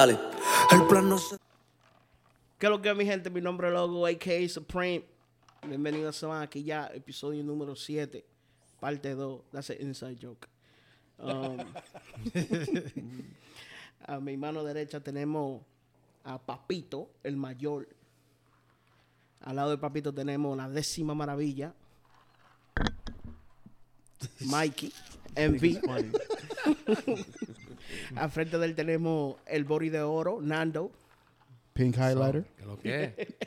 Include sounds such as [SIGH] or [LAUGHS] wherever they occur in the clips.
Dale. El plan no se. ¿Qué es lo que es, mi gente? Mi nombre es Logo, a.k.a. Supreme. Bienvenidos a aquí ya, episodio número 7, parte 2. That's an inside joke. Um, [LAUGHS] a mi mano derecha tenemos a Papito, el mayor. Al lado de Papito tenemos la décima maravilla. [LAUGHS] Mikey, MV. Al frente de él tenemos el body de oro, Nando. Pink highlighter, ¿Qué lo que? [LAUGHS]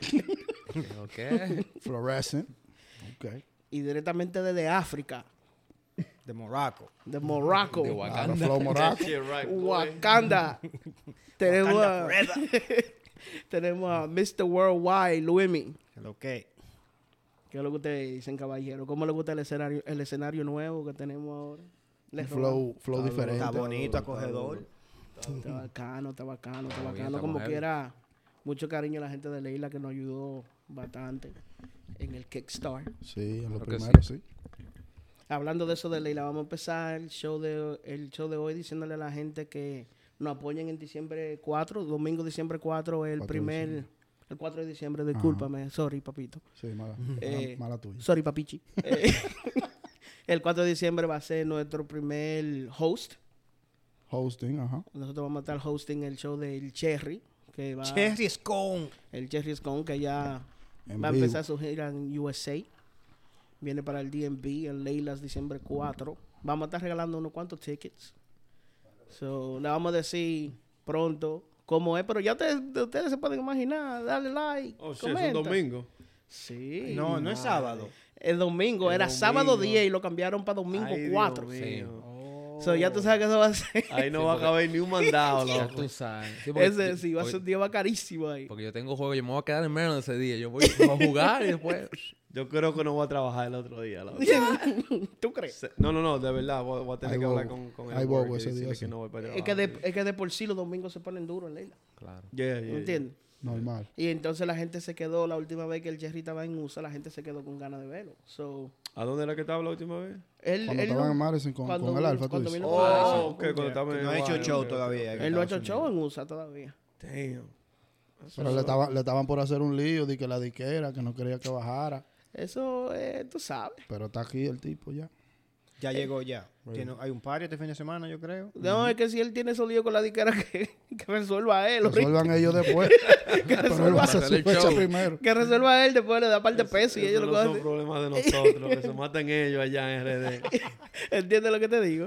¿Qué lo que? fluorescent. Okay. Y directamente desde África, de Morocco. de Morocco, De Wakanda. flow Morocco. Wakanda. [LAUGHS] [LAUGHS] tenemos, a, tenemos a Mr. Worldwide, Luimi. Lo que. ¿Qué es lo que ustedes dicen, caballero? ¿Cómo le gusta el escenario, el escenario nuevo que tenemos ahora? Les Flow, flow diferente. Está bonito, acogedor. Está bacano, está bacano, está Está bien, bacano. Como quiera, mucho cariño a la gente de Leila que nos ayudó bastante en el Kickstarter. Sí, en lo Creo primero sí. Hablando de eso de Leila, vamos a empezar el show de, el show de hoy diciéndole a la gente que nos apoyen en diciembre 4, domingo diciembre 4, el 4 de primer, diciembre. el 4 de diciembre, discúlpame, sorry papito, Sí, mala, Eh, mala, mala tuya. sorry papichi. [LAUGHS] Eh, el 4 de diciembre va a ser nuestro primer host. Hosting, ajá. Nosotros vamos a estar hosting el show del Cherry, que va, Cherry Scone. el Cherry Scone, que ya En va a empezar su gira en USA. Viene para el DMV en Leilas diciembre 4. Vamos a estar regalando unos cuantos tickets. So, le vamos a decir pronto cómo es, pero ya ustedes, ustedes se pueden imaginar. Dale like. Oh, sí, es un domingo. Sí. No, no es sábado. El domingo. El era domingo. sábado 10 y lo cambiaron para domingo Ay, Dios 4. mío. So, ya tú sabes que eso va a ser. Ahí no va a caber ni un mandado, [LAUGHS] Ya loco. tú sabes. Sí, porque- Ese sí, va a ser un día va carísimo ahí. Porque yo tengo juego, yo me voy a quedar en menos de ese día. Yo voy a jugar y después. [LAUGHS] Yo creo que no voy a trabajar el otro día. loco. [LAUGHS] ¿Tú crees? No, no, no, de verdad. Voy, voy a tener que hablar con, con el bobo ese día, sí. que no voy para Es que, de, es que de por sí los domingos se ponen duros en Leila. Claro. Yeah, yeah, ¿Me entiendes? Normal. Y entonces la gente se quedó, la última vez que el Jerry estaba en USA, la gente se quedó con ganas de verlo. So. ¿A dónde era que estaba la última vez? él, Cuando él estaban no- en Madison con, cuando con el Alfa, tú dices. Oh, cuando estaba en No ha hecho show todavía. Él no ha hecho show en USA todavía. Damn. Pero le estaban, le estaban por hacer un lío de que la diquera, que no quería que bajara. Eso, eh, tú sabes. Pero está aquí el tipo ya. Ya llegó ya. Tiene- hay un party este fin de semana, yo creo. No, es que si él tiene esos líos con la diquera, [LAUGHS] que, que resuelva él. ahorita. Resuelvan ellos después. [LAUGHS] Pero él va a hacer su Hacer el fecha show. primero. Que resuelva él, después le da parte de peso y ellos lo no cogen. son problemas de nosotros, que se [LAUGHS] maten ellos allá en RD. ¿Entiendes lo que te digo?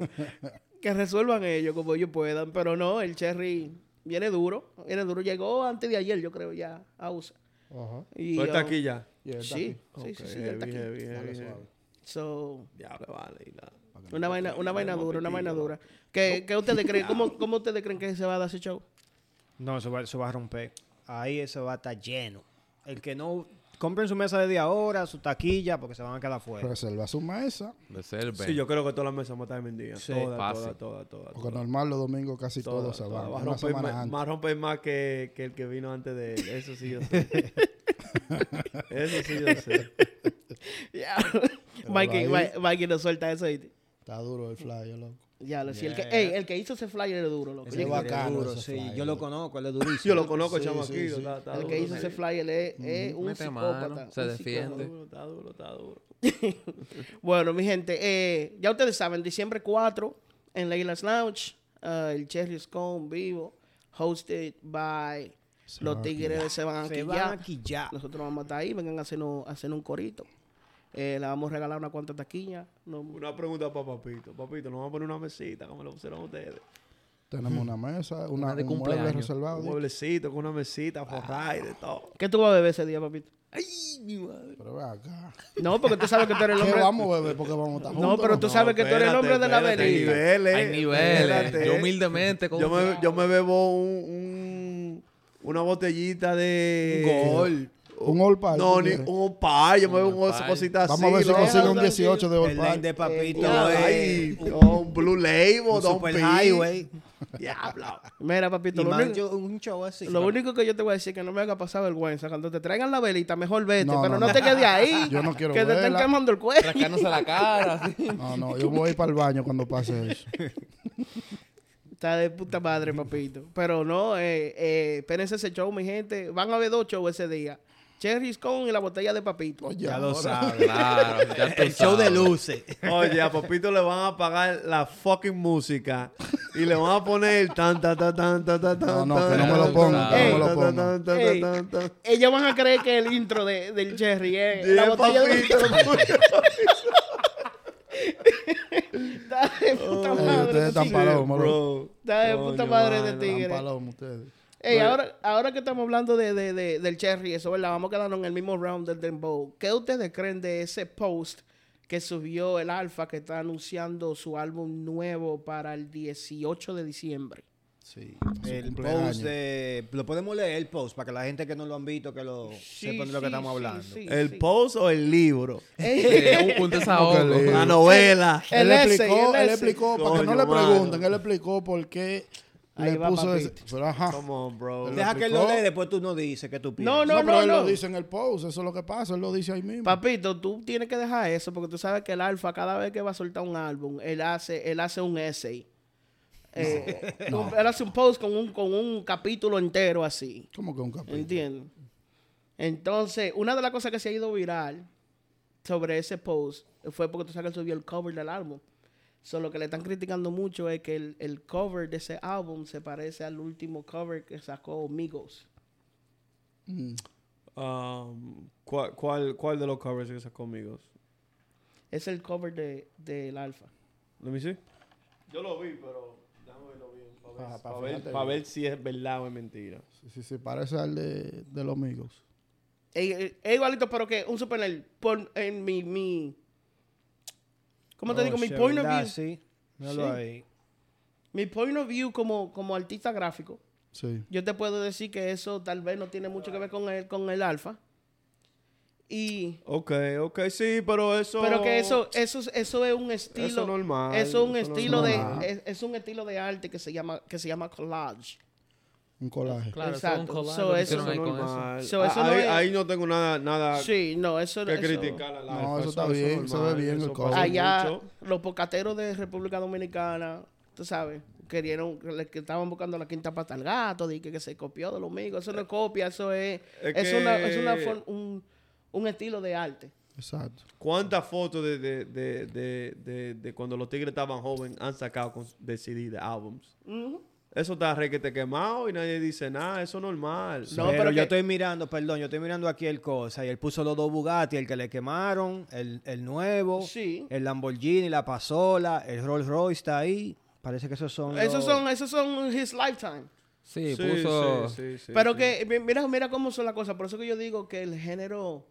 que resuelvan ellos como ellos puedan. Pero no, el Cherry viene duro. Viene duro. Llegó antes de ayer, yo creo, ya a USA. Ajá. Y, ¿Tú estás um, aquí ya? Y él está Sí, aquí. sí, sí, sí, él está Heavy, aquí. heavy, heavy, heavy. So, Diablo, vale. y la- una vaina, una vaina dura, una vaina dura. ¿Qué, qué ustedes creen? ¿Cómo, ¿Cómo ustedes creen que se va a dar ese show? No, eso va, eso va a romper. Ahí eso va a estar lleno. El que no compren su mesa desde ahora, su taquilla, porque se van a quedar fuera. Reserva su mesa. Reserve. Sí, yo creo que todas las mesas van a estar vendidas. Sí, todas, fácil. todas, todas, todas. Porque todas. normal los domingos casi Todas, todos se van. Va a Una romper más, romper más que, que el que vino antes de él. Eso sí yo sé. [LAUGHS] Eso sí yo sé. [LAUGHS] Ya. Mikey, Mikey nos suelta eso. ¿oíste? Está duro el flyer, loco. Ya, lo- si el, que, Yeah. ey, el que hizo ese flyer es duro, loco. Ese Yo- es bacano duro, ese sí. flyer, yo lo conozco, él es [LAUGHS] durísimo. Yo lo conozco, Sí, chamaquito. sí, sí. Está, está el duro, que hizo ese flyer es, es un Mete psicópata. mano, un se defiende. Está duro, está duro. [LAUGHS] Bueno, mi gente, eh, ya ustedes saben, diciembre 4 en Leila's Lounge, uh, el Cherry Scone vivo, hosted by Se los a Tigres de Se Van Se aquí ya. Nosotros vamos a estar ahí, vengan a hacernos, a hacer un corito. Eh, le vamos a regalar una cuanta taquilla. No- Una pregunta para Papito. Papito, nos vamos a poner una mesita como lo pusieron ustedes. Tenemos una mesa, una, de un mueble cumpleaños. reservado. Un mueblecito con una mesita, forrada y de todo. ¿Qué tú vas a beber ese día, papito? Ay, mi madre. Pero ve acá. No, porque tú sabes que tú eres el ¿Qué hombre. vamos a beber? Porque vamos a estar juntos. No, pero tú sabes que tú eres el hombre de la espérate, hay velita. niveles, Hay niveles. espérate. Yo humildemente. Yo me, yo me bebo un, un- una botellita de... Gol. Un All Party, No, ¿tú ni un par. Yo me All cosita así. Vamos a ver si ¿no? consigue un tranquilo. 18 de All El de papito ay, un Blue Label, un Don super highway. Diablo. Mira, papito, lo único, yo- un show así. lo único que yo te voy a decir es que no me haga pasar vergüenza. Cuando te traigan la velita, mejor vete, No, pero no, no, no. te quedes ahí. [LAUGHS] Yo no quiero Que te estén quemando el cuello. Rascándose la cara. [LAUGHS] así. No, no, yo voy para el baño cuando pase eso. Está de puta madre, papito. Pero no, eh, eh, espérense ese show, mi gente. Van a haver dos shows ese día. Cherry's Con y la botella de papito. Oye, Ya lo sabes. Claro, ya El show de luces. Oye, a Popito le van a pagar la fucking música y le van a poner tan tan tan tan tan tan No, no, tan, que no me lo pongan, que no me lo pongan. Ey. Ellos van a creer que el intro de, del Cherry es la botella papito. de Está de puta madre. ustedes de están tigre. palomos, bro. Coño, puta madre de tigre. Están palomos ustedes. Ey, ahora, ahora que estamos hablando de, de- de- del Cherry, eso, ¿verdad? Vamos quedando en el mismo round del Dembow. ¿Qué ustedes creen de ese post que subió el Alfa que está anunciando su álbum nuevo para el 18 de diciembre? Sí. El post de... Lo podemos leer el post para que la gente que no lo han visto que lo sepan de lo que estamos hablando. ¿El sí. post o el libro? Ey, Eh, un, un desahogo. La novela. El él essay, explicó, el él explicó, para que no le mano. pregunten, él explicó por qué Ahí le va, puso ese. Pero, ajá. Come on, bro. Deja que él lo lee, después tú no dices que tú piensas. No, No, no, pero no, él no. lo dice en el post, eso es lo que pasa, él lo dice ahí mismo. Papito, tú tienes que dejar eso porque tú sabes que el Alfa cada vez que va a soltar un álbum, él hace, él hace un essay. Eh, Él hace un post con un, con un capítulo entero así. ¿Cómo que un capítulo? ¿Entiendes? Entonces, una de las cosas que se ha ido viral sobre ese post fue porque tú sabes que él subió el cover del álbum. So, lo que le están criticando mucho es que el, el cover de ese álbum se parece al último cover que sacó Migos. Mm. Um, ¿cuál, cuál, ¿Cuál de los covers que sacó amigos? Es el cover de- del Alfa. Let me see. Yo lo vi, pero déjame verlo bien. Para Ah, ver, pa' pa' ver- pa' ver si es verdad o es mentira. Sí, sí, sí, parece al de, de los amigos. Es, igualito, pero que un suponer, por, en mi, mi, ¿cómo te Oh, digo? Mi point of view, Sí. Míralo Sí. ahí. mi point of view como, como artista gráfico, Sí. yo te puedo decir que eso tal vez no tiene mucho que ver con el, con el alfa. Y, Ok, ok, sí, pero eso... pero que eso, eso, eso es un estilo, Eso es normal, eso es un eso es estilo de, es, es un estilo de arte que se llama, que se llama collage. Un colaje. Claro, eso un Exacto. collage So, eso eso. normal. So, eso Ah, no ahí, es- ahí no tengo nada, nada Sí, no, eso que eso- criticar al No, alfa, eso está es bien, se ve normal, bien el eso allá mucho. los pocateros de República Dominicana, tú sabes, querían, que estaban buscando la quinta pata al gato, de que, que se copió de los amigos. Eso no es copia, eso es, Es es, una, es una un, un estilo de arte. Exacto. ¿Cuántas fotos de, de, de, de, de, de cuando los tigres estaban jóvenes han sacado con, de CD, de álbums? Eso está requete quemado y nadie dice nada, eso es normal. No, pero, pero yo que- estoy mirando, perdón, yo estoy mirando aquí el cosa y él puso los dos Bugatti, el que le quemaron, el, el nuevo, Sí. el Lamborghini, la Pasola, el Rolls Royce está ahí. Parece que esos son Esos los- son, esos son his lifetime. Sí, Sí, puso... sí, sí, sí, Pero sí. que, mi- mira, mira cómo son las cosas. Por eso que yo digo que el género.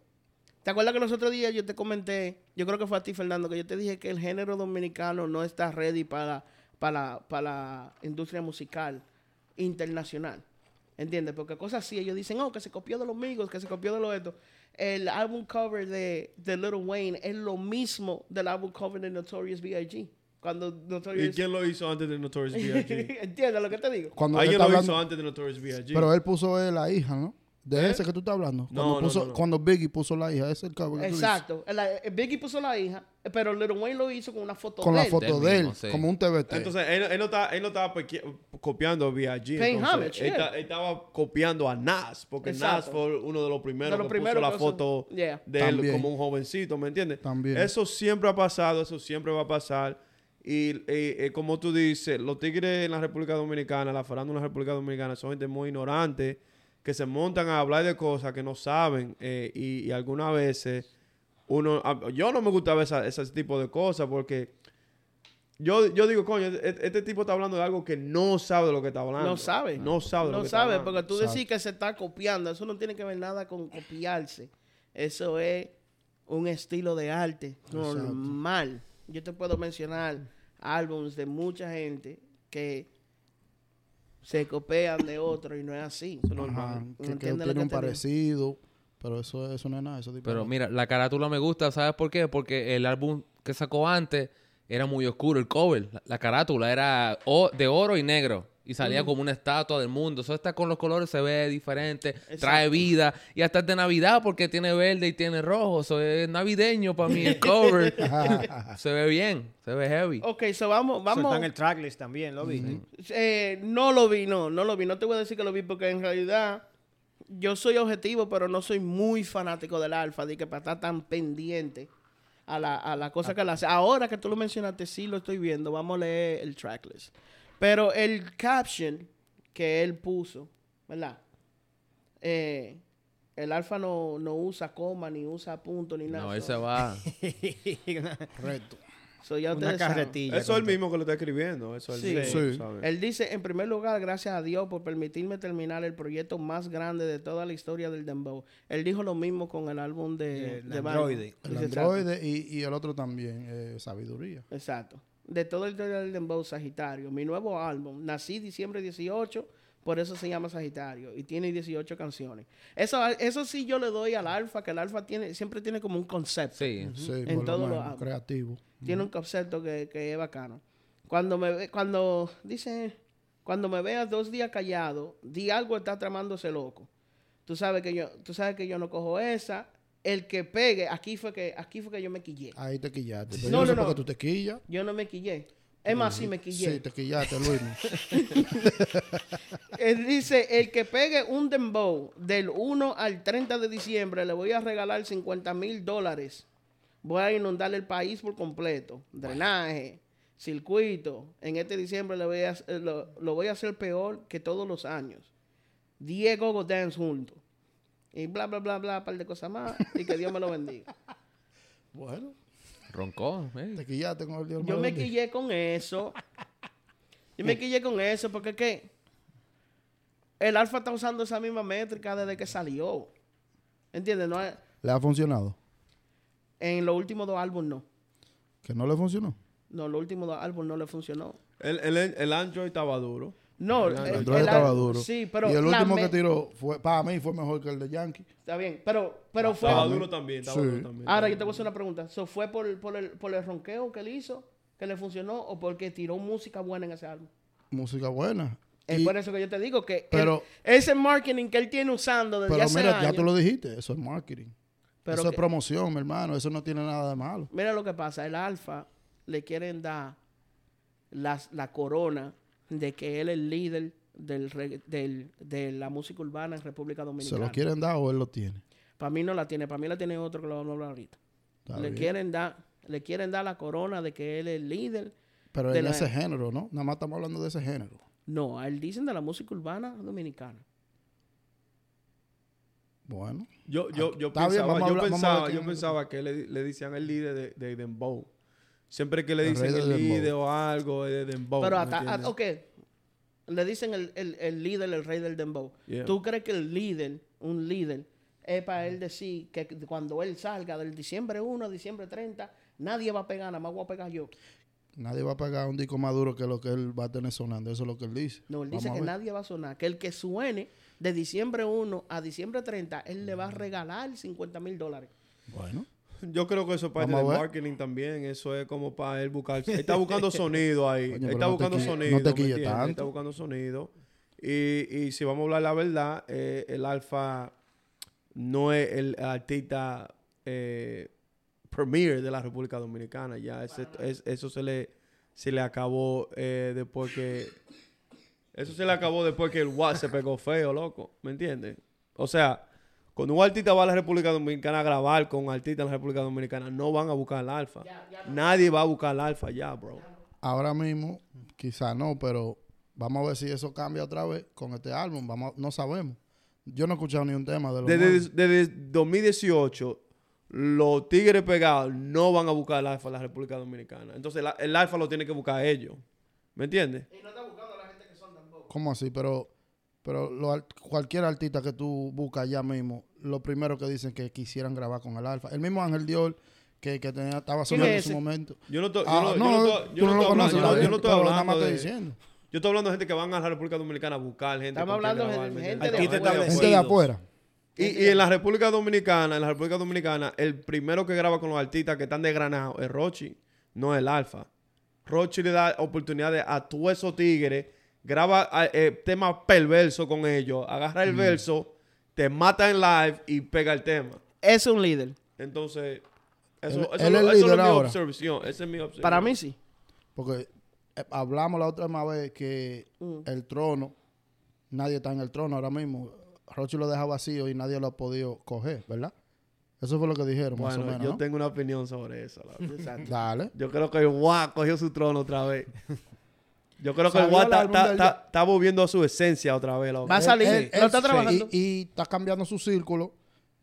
¿Te acuerdas que los otros días yo te comenté? Yo creo que fue a ti, Fernando, que yo te dije que el género dominicano no está ready para, para, para la industria musical internacional. ¿Entiendes? Porque cosas así, ellos dicen, oh, que se copió de los amigos, que se copió de lo esto. El álbum cover de, de Little Wayne es lo mismo del álbum cover de Notorious B.I.G. Cuando ¿Y Notorious... quién lo hizo antes de Notorious B.I.G.? [LAUGHS] ¿Entiendes lo que te digo? Cuando Alguien lo hablando, hizo antes de Notorious B.I.G. pero él puso la hija, ¿no? De ¿Eh? ese que tú estás hablando. No, Cuando, no, puso, no, no. cuando Biggie puso la hija, ese es el que dices. Exacto. La- eh, Biggie puso la hija, pero Little Wayne lo hizo con una foto Con de la él. foto Del de él, mismo, sí. como un TBT. Entonces, él, él no estaba, él no estaba copiando a B.I.G. Paying entonces, homage, él, yeah. ta- él estaba copiando a Nas, porque Nas fue uno de los primeros De los que primeros puso la foto Yeah. de él También. como un jovencito, ¿me entiendes? También. Eso siempre ha pasado, eso siempre va a pasar. Y, y, eh, como tú dices, los tigres en la República Dominicana, la farándula en la República Dominicana, son gente muy ignorante, que se montan a hablar de cosas que no saben. eh, y, y algunas veces, uno, a- yo no me gusta ver esa- ese tipo de cosas porque yo, yo digo, coño, este, este tipo está hablando de algo que no sabe de lo que está hablando. No sabe. No sabe de lo No que sabe, porque tú decís que se está copiando. Eso no tiene que ver nada con copiarse. Eso es un estilo de arte normal. Yo te puedo mencionar álbumes de mucha gente que se copian de otro y no es así. Ajá, que, que ¿Entiendes lo tiene que un parecido, pero eso, eso no es nada. Eso es Pero mira, la carátula me gusta, ¿sabes por qué? Porque el álbum que sacó antes era muy oscuro, el cover. La, la carátula era o- de oro y negro. Y salía como una estatua del mundo. Eso está con los colores, se ve diferente, trae vida. Y hasta es de Navidad porque tiene verde y tiene rojo. Eso es navideño para mí el [LAUGHS] cover. [LAUGHS] se ve bien, se ve heavy. Ok, so vamos, vamos. Soltan el tracklist también, ¿lo vi? Eh, no lo vi, no, no lo vi. No te voy a decir que lo vi porque en realidad yo soy objetivo, pero no soy muy fanático del alfa, de que para estar tan pendiente a la, a la cosa que él hace. Ahora que tú lo mencionaste, sí lo estoy viendo. Vamos a leer el tracklist. Pero el caption que él puso, ¿verdad? Eh, el alfa no, no usa coma, ni usa punto, ni nada. No, ese va. [LAUGHS] Correcto. so ya Una carretilla. Eso es el mismo que lo está escribiendo. Eso es Sí. el Sí. mismo, ¿sabes? Él dice, en primer lugar, gracias a Dios por permitirme terminar el proyecto más grande de toda la historia del Dembow. Él dijo lo mismo con el álbum de, El de Android. El androide y, y el otro también, eh, sabiduría. Exacto. De todo el del Dembow Sagitario. Mi nuevo álbum. Nací diciembre 18, por eso se llama Sagitario. Y tiene 18 canciones. Eso, eso sí yo le doy al alfa, que el alfa tiene, siempre tiene como un concepto. Sí. Sí, En todo lo menos, creativo. Tiene un concepto que, que es bacano. Cuando me ve, cuando dice, cuando me veas dos días callado, di algo está tramándose loco. Tú sabes que yo, tú sabes que yo no cojo esa. El que pegue, aquí fue que, aquí fue que yo me quillé. Ahí te quillaste. Pero No, yo no, sé no, por no. qué tú te quillas. Yo no me quillé. Es más, sí me quillé. Sí, te quillaste, Luis. [LAUGHS] Él dice, el que pegue un dembow del 1 al 30 de diciembre, le voy a regalar 50 mil dólares. Voy a inundar el país por completo. Drenaje, circuito. En este diciembre le voy a, lo, lo voy a hacer peor que todos los años. Diego Go Dance juntos. Y bla, bla, bla, bla, un par de cosas más. Y que Dios me lo bendiga. [LAUGHS] bueno, Roncó. eh. te quillaste con el Dios. Yo me bendiga. quillé con eso. Yo me quillé con eso porque ¿qué? El Alfa está usando esa misma métrica desde que salió. ¿Entiendes? No es- ¿Le ha funcionado? en los últimos dos álbumes no. ¿Que no le funcionó? No, los últimos dos álbumes no le funcionó. El, el, el Android estaba duro. No, El el, Android el estaba duro. Sí, pero y el último me- que tiró, fue, para mí, fue mejor que el de Yankee. Está bien, pero, pero fue... Estaba duro también. Estaba Sí. duro también. Ahora yo te voy a hacer una pregunta. ¿Eso fue por, por, el, por el ronqueo que él hizo, que le funcionó, o porque tiró música buena en ese álbum? Música buena. Es Y- por eso que yo te digo que Pero- el- ese marketing que él tiene usando desde pero hace mira, ya años- tú lo dijiste, eso es marketing. Pero eso es promoción, mi hermano. Eso no tiene nada de malo. Mira lo que pasa, el Alfa le quieren dar las- la corona de que él es el líder del, del- de la música urbana en República ¿Se Dominicana. lo quieren dar o él lo tiene? Para mí no la tiene, para mí la tiene otro que lo vamos a hablar ahorita. Está Le bien. quieren, dar, le quieren dar la corona de que él es el líder. Pero de en la- ese género, ¿no? Nada más estamos hablando de ese género. No, a él dicen de la música urbana dominicana. Bueno. Yo, yo, yo bien, pensaba, yo pensaba, yo pensaba que le, le decían el líder de, de Dembow. Siempre que le dicen el líder o algo es de Dembow. Pero ¿me hasta, ah, ok, le dicen el, el- el líder, el rey del dembow. Yeah. ¿Tú crees que el líder, un líder, es para él decir que cuando él salga del diciembre 1 a diciembre 30, nadie va a pegar, nada más voy a pegar yo? Nadie va a pagar un disco más duro que lo que él va a tener sonando. Eso es lo que él dice. No, él Vamos dice a que nadie va a sonar, que el que suene de diciembre 1 a diciembre 30, él le va a regalar 50 mil dólares. Bueno. Yo creo que eso es parte del marketing también. Eso es como para él buscar. Él está [LAUGHS] buscando sonido ahí. Coño, él está buscando sonido. no te. Él está buscando sonido. Y, y si vamos a hablar la verdad, eh, el Alfa no es el artista eh, premier de la República Dominicana. Ya ese- es- eso se le, se le acabó eh, después que. Eso se le acabó después que el WhatsApp se pegó feo, loco. ¿Me entiendes? O sea, cuando un artista va a la República Dominicana a grabar con un artista en la República Dominicana, no van a buscar el alfa. Nadie va a buscar el alfa ya, bro. Ahora mismo, quizá no, pero vamos a ver si eso cambia otra vez con este álbum. Vamos, no sabemos. Yo no he escuchado ni un tema de los Desde, desde 2018, los tigres pegados no van a buscar el alfa en la República Dominicana. Entonces, la- el alfa lo tiene que buscar ellos. ¿Me entiendes? ¿Cómo así? Pero, pero lo al- cualquier artista que tú buscas ya mismo, lo primero que dicen que quisieran grabar con el Alfa. El mismo Ángel Dior que, que tenía, estaba ¿Quién sonando en su ese? momento. Yo no estoy Ah, yo no, yo no, no estoy- yo no no hablando- yo yo hablando de... diciendo. Yo estoy hablando de gente que van a la República Dominicana a buscar gente. Estamos hablando de grabar, ¿me gente de establecidos. Gente de afuera. Y, y en la República Dominicana, en la República Dominicana, el primero que graba con los artistas que están desgranados es Rochi, no el Alfa. Rochi le da oportunidades a todos esos tigres graba ah, eh, temas perversos con ellos, agarra Mm. el verso, te mata en live y pega el tema. Es un líder. Entonces, eso, Él- eso, él lo- es eso líder es mi ahora. observación. Esa es mi observación. Para mí sí. Porque eh, hablamos la última vez que Mm. el trono, nadie está en el trono ahora mismo. Rochi lo deja vacío y nadie lo ha podido coger, ¿verdad? Eso fue lo que dijeron, más o Bueno, menos. yo ¿no? tengo una opinión sobre eso. la. [LAUGHS] Dale. Yo creo que el Guá cogió su trono otra vez. [LAUGHS] Yo creo que el el está, volviendo a su esencia otra vez. loco. Va a salir. Él- lo está trabajando. Y, y está cambiando su círculo.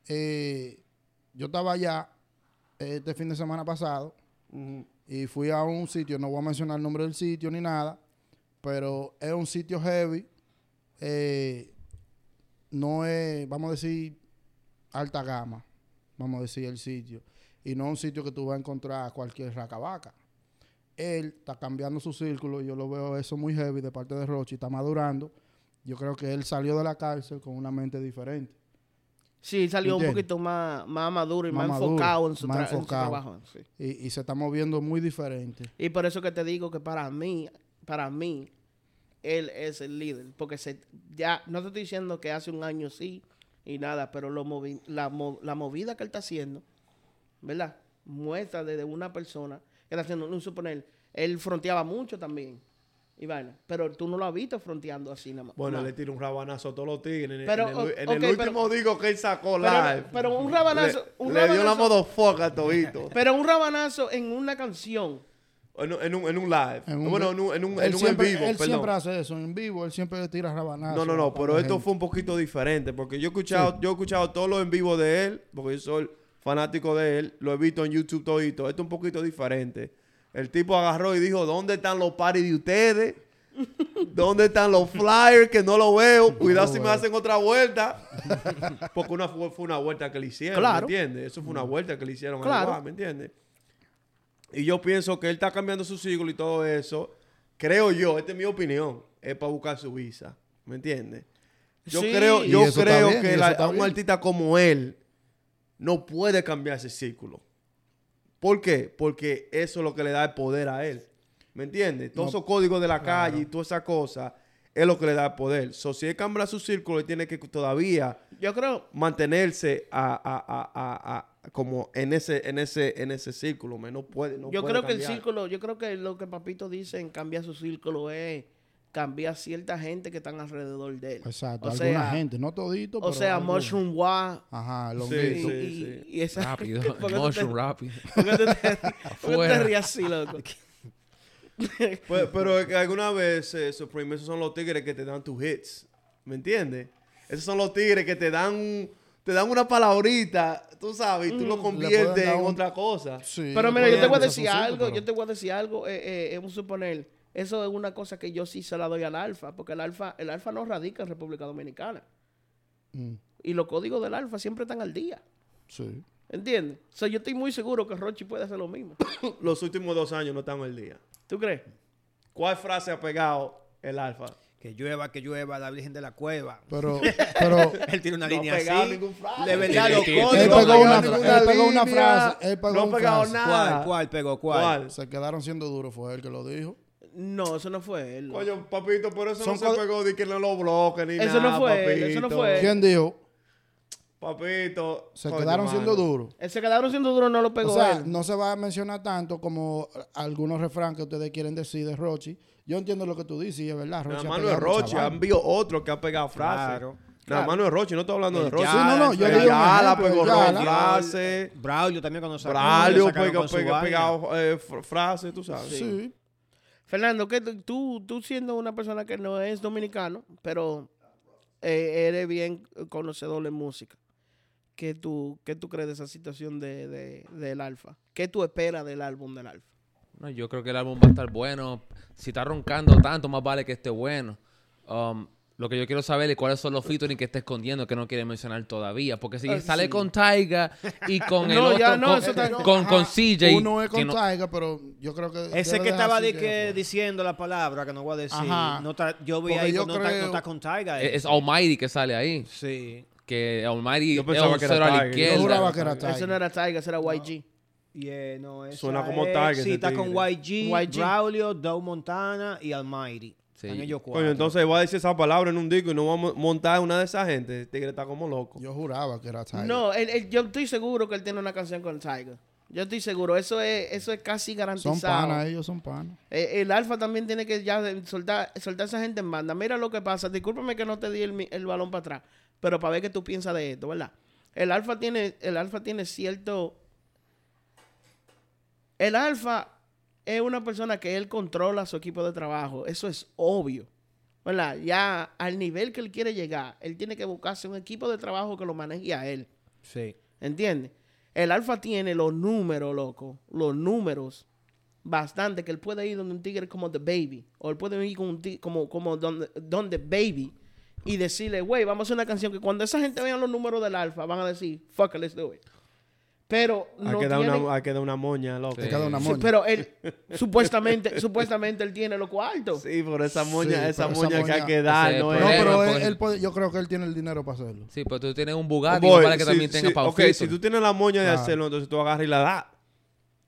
Eh, yo estaba allá este fin de semana pasado y fui a un sitio, no voy a mencionar el nombre del sitio ni nada, pero es un sitio heavy. eh, no es, vamos a decir, alta gama, vamos a decir el sitio. Y no es un sitio que tú vas a encontrar cualquier racabaca. Él está cambiando su círculo, yo lo veo eso muy heavy de parte de Rochi, está madurando. Yo creo que él salió de la cárcel con una mente diferente. Sí, salió un poquito más, más maduro y Más más, maduro, enfocado, en su, más tra- en su enfocado. trabajo. sí. Y, y se está moviendo muy diferente. Y por eso que te digo que para mí, para mí, él es el líder. Porque se, ya, no te estoy diciendo que hace un año sí y nada, pero lo movi- la, la movida que él está haciendo, ¿verdad? Muestra desde una persona que está haciendo, un suponer, él fronteaba mucho también. Y vaina, pero tú no lo has visto fronteando así nada más. Bueno, No. le tira un rabanazo a todos los tigres. En, Pero, en el, o- en ok, el pero- último digo que él sacó Pero, live. pero un rabanazo, le, un le dio la rabanazo- motherfucker a todito. [LAUGHS] pero un rabanazo en una canción. en, un- en un, en un live. En un- bueno, en un, en un, él en un siempre, en vivo, él perdón. siempre hace eso, en vivo, él siempre tira rabanazos. No, no, no, pero esto gente. fue un poquito diferente, porque yo he escuchado, yo he escuchado todos los en vivo de él, porque yo soy fanático de él, lo he visto en YouTube todito, esto es un poquito diferente. El tipo agarró y dijo, ¿dónde están los parties de ustedes? [LAUGHS] ¿Dónde están los flyers que no lo veo? Cuidado si me hacen otra vuelta. [LAUGHS] Porque una fue, fue una vuelta que le hicieron, Claro. ¿me entiendes? Eso fue una vuelta que le hicieron Claro. ¿me entiendes? Y yo pienso que él está cambiando su siglo y todo eso. Creo yo, esta es mi opinión, es para buscar su visa. ¿Me entiendes? Yo Sí. creo, yo creo bien, que la- un artista como él no puede cambiar ese círculo. ¿Por qué? Porque eso es lo que le da el poder a él. ¿Me entiendes? Todos No, esos códigos de la calle y toda esa cosa es lo que le da el poder. So, si él cambia su círculo, él tiene que todavía Yo creo, mantenerse a, a- a- a- a- como en ese, en ese, en ese círculo. No puede, no yo puede creo que el círculo, yo creo que lo que Papito dice en cambiar su círculo es cambiar cierta gente que están alrededor de él. Exacto, O alguna sea, gente, no todito, O pero sea, algunos. Mushroom Wa. Ajá, longuito. Sí, y- sí. y esa- Rápido. [LAUGHS] ¿por qué tú Motion te- rápido. [LAUGHS] por qué te- te así, loco? [LAUGHS] Pues, pero es que alguna vez, eh, Supreme, esos son los tigres que te dan tus hits. ¿Me entiendes? Esos son los tigres que te dan, te dan una palabrita, tú sabes, y tú lo Le conviertes en un- otra cosa. Sí, Pero mira, yo te voy a decir algo, yo te voy a decir algo, eh, eh, vamos a suponer, eso es una cosa que yo sí se la doy al alfa, porque el alfa, el alfa no radica en República Dominicana. Mm, Y los códigos del alfa siempre están al día. sí. ¿Entiendes? O sea, yo estoy muy seguro que Rochi puede hacer lo mismo. [COUGHS] Los últimos dos años no estamos al día. ¿Tú crees? ¿Cuál frase ha pegado el alfa? Que llueva, que llueva, la Virgen de la Cueva. Pero, [LAUGHS] pero [LAUGHS] Él tiene una No línea pegado así. ningún frase. De verdad, los él códigos. no pegó pegado una, él pegó una frase, él pegó No ha una pegado frase. nada. ¿Cuál, cuál pegó? ¿Cuál? ¿Cuál? Se quedaron siendo duros, fue él que lo dijo. No, eso no fue él. Coño, papito, por eso Son no se pegó de que no lo bloque ni Eso no nada, fue él, eso no papito. fue él. ¿Quién dijo? Papito. Se coño, quedaron mano. siendo duros. Él se quedaron siendo duro, no lo pegó O sea, él. no se va a mencionar tanto como algunos refranes que ustedes quieren decir de Rochi. Yo entiendo lo que tú dices y es verdad. Nada Rochi ha más no es vaina. han visto otro que ha pegado frases. Claro. Nada más no es Roche, no estoy hablando de El Roche. Sí, no, no, yo digo Yala pegó el Yala. frase. Braulio también cuando sacó. Braulio pegó, pegado eh, fr- frases, tú sabes. Sí. Fernando, que tú- tú, siendo una persona que no es dominicano, pero eh, eres bien conocedor de música, ¿qué tú, qué tú crees de esa situación de, de- del Alfa? ¿Qué tú esperas del álbum del Alfa? No, yo creo que el álbum va a estar bueno. Si está roncando tanto, más vale que esté bueno. Um, lo que yo quiero saber es cuáles son los featuring que está escondiendo que no quiere mencionar todavía. Porque si Ah, sale sí. con Taiga y con [LAUGHS] el No, otro, ya no, con, eso está- con, con CJ. Uno es con no- Taiga, pero yo creo que. Ese que estaba de que diciendo la palabra que no voy a decir. Ajá. No está- yo vi ahí yo que no, está, no creo- está con Taiga. es es Almighty que sale ahí. Sí. Que Almighty Yo pensaba que era a la Tiger. Yo izquierda. juraba que era Taiga. Eso no era Tiger, eso era YG. Y eh, no, Suena como es- Tiger Sí, está con. YG, YG. Braulio, Doe Montana y Almighty. Sí. Están ellos cuatro. Coño, entonces va a decir esa palabra en un disco y no va a mo- montar una de esas gente. El tigre está como loco. Yo juraba que era Tiger. No, él- él- yo estoy seguro que él tiene una canción con Tiger. Yo estoy seguro, eso es, eso es casi garantizado. son panas, ellos son panas. Eh, el Alfa también tiene que ya soltar, soltar a esa gente en banda. Mira lo que pasa. Discúlpame que no te di el balón para atrás, pero para ver qué tú piensas de esto, ¿verdad? El Alfa tiene, el Alfa tiene cierto. El Alfa es una persona que él controla su equipo de trabajo. Eso es obvio. ¿Verdad? Ya al nivel que él quiere llegar, él tiene que buscarse un equipo de trabajo que lo maneje a él. Sí. ¿Entiendes? El Alfa tiene los números, loco. Los números. Bastante. Que él puede ir donde un tigre como The Baby. O él puede ir con un tigre como, como donde, donde Baby. Y decirle, güey, vamos a hacer una canción que cuando esa gente vea los números del Alfa, van a decir, fuck it, let's do it. Pero no que dar tiene- una, hay que dar una moña, loco. Te queda una Sí, moña. pero él, [LAUGHS] supuestamente, supuestamente él tiene los cuartos. Sí, por esa moña, Sí, esa pero esa moña que hay moña- que dar, Ese no pero él, porque- él puede- yo creo que él tiene el dinero para hacerlo. Sí, pero tú tienes un Bugatti, Boy, para que también tenga para ok, si tú tienes la moña de Claro. hacerlo, entonces tú agarras y la das.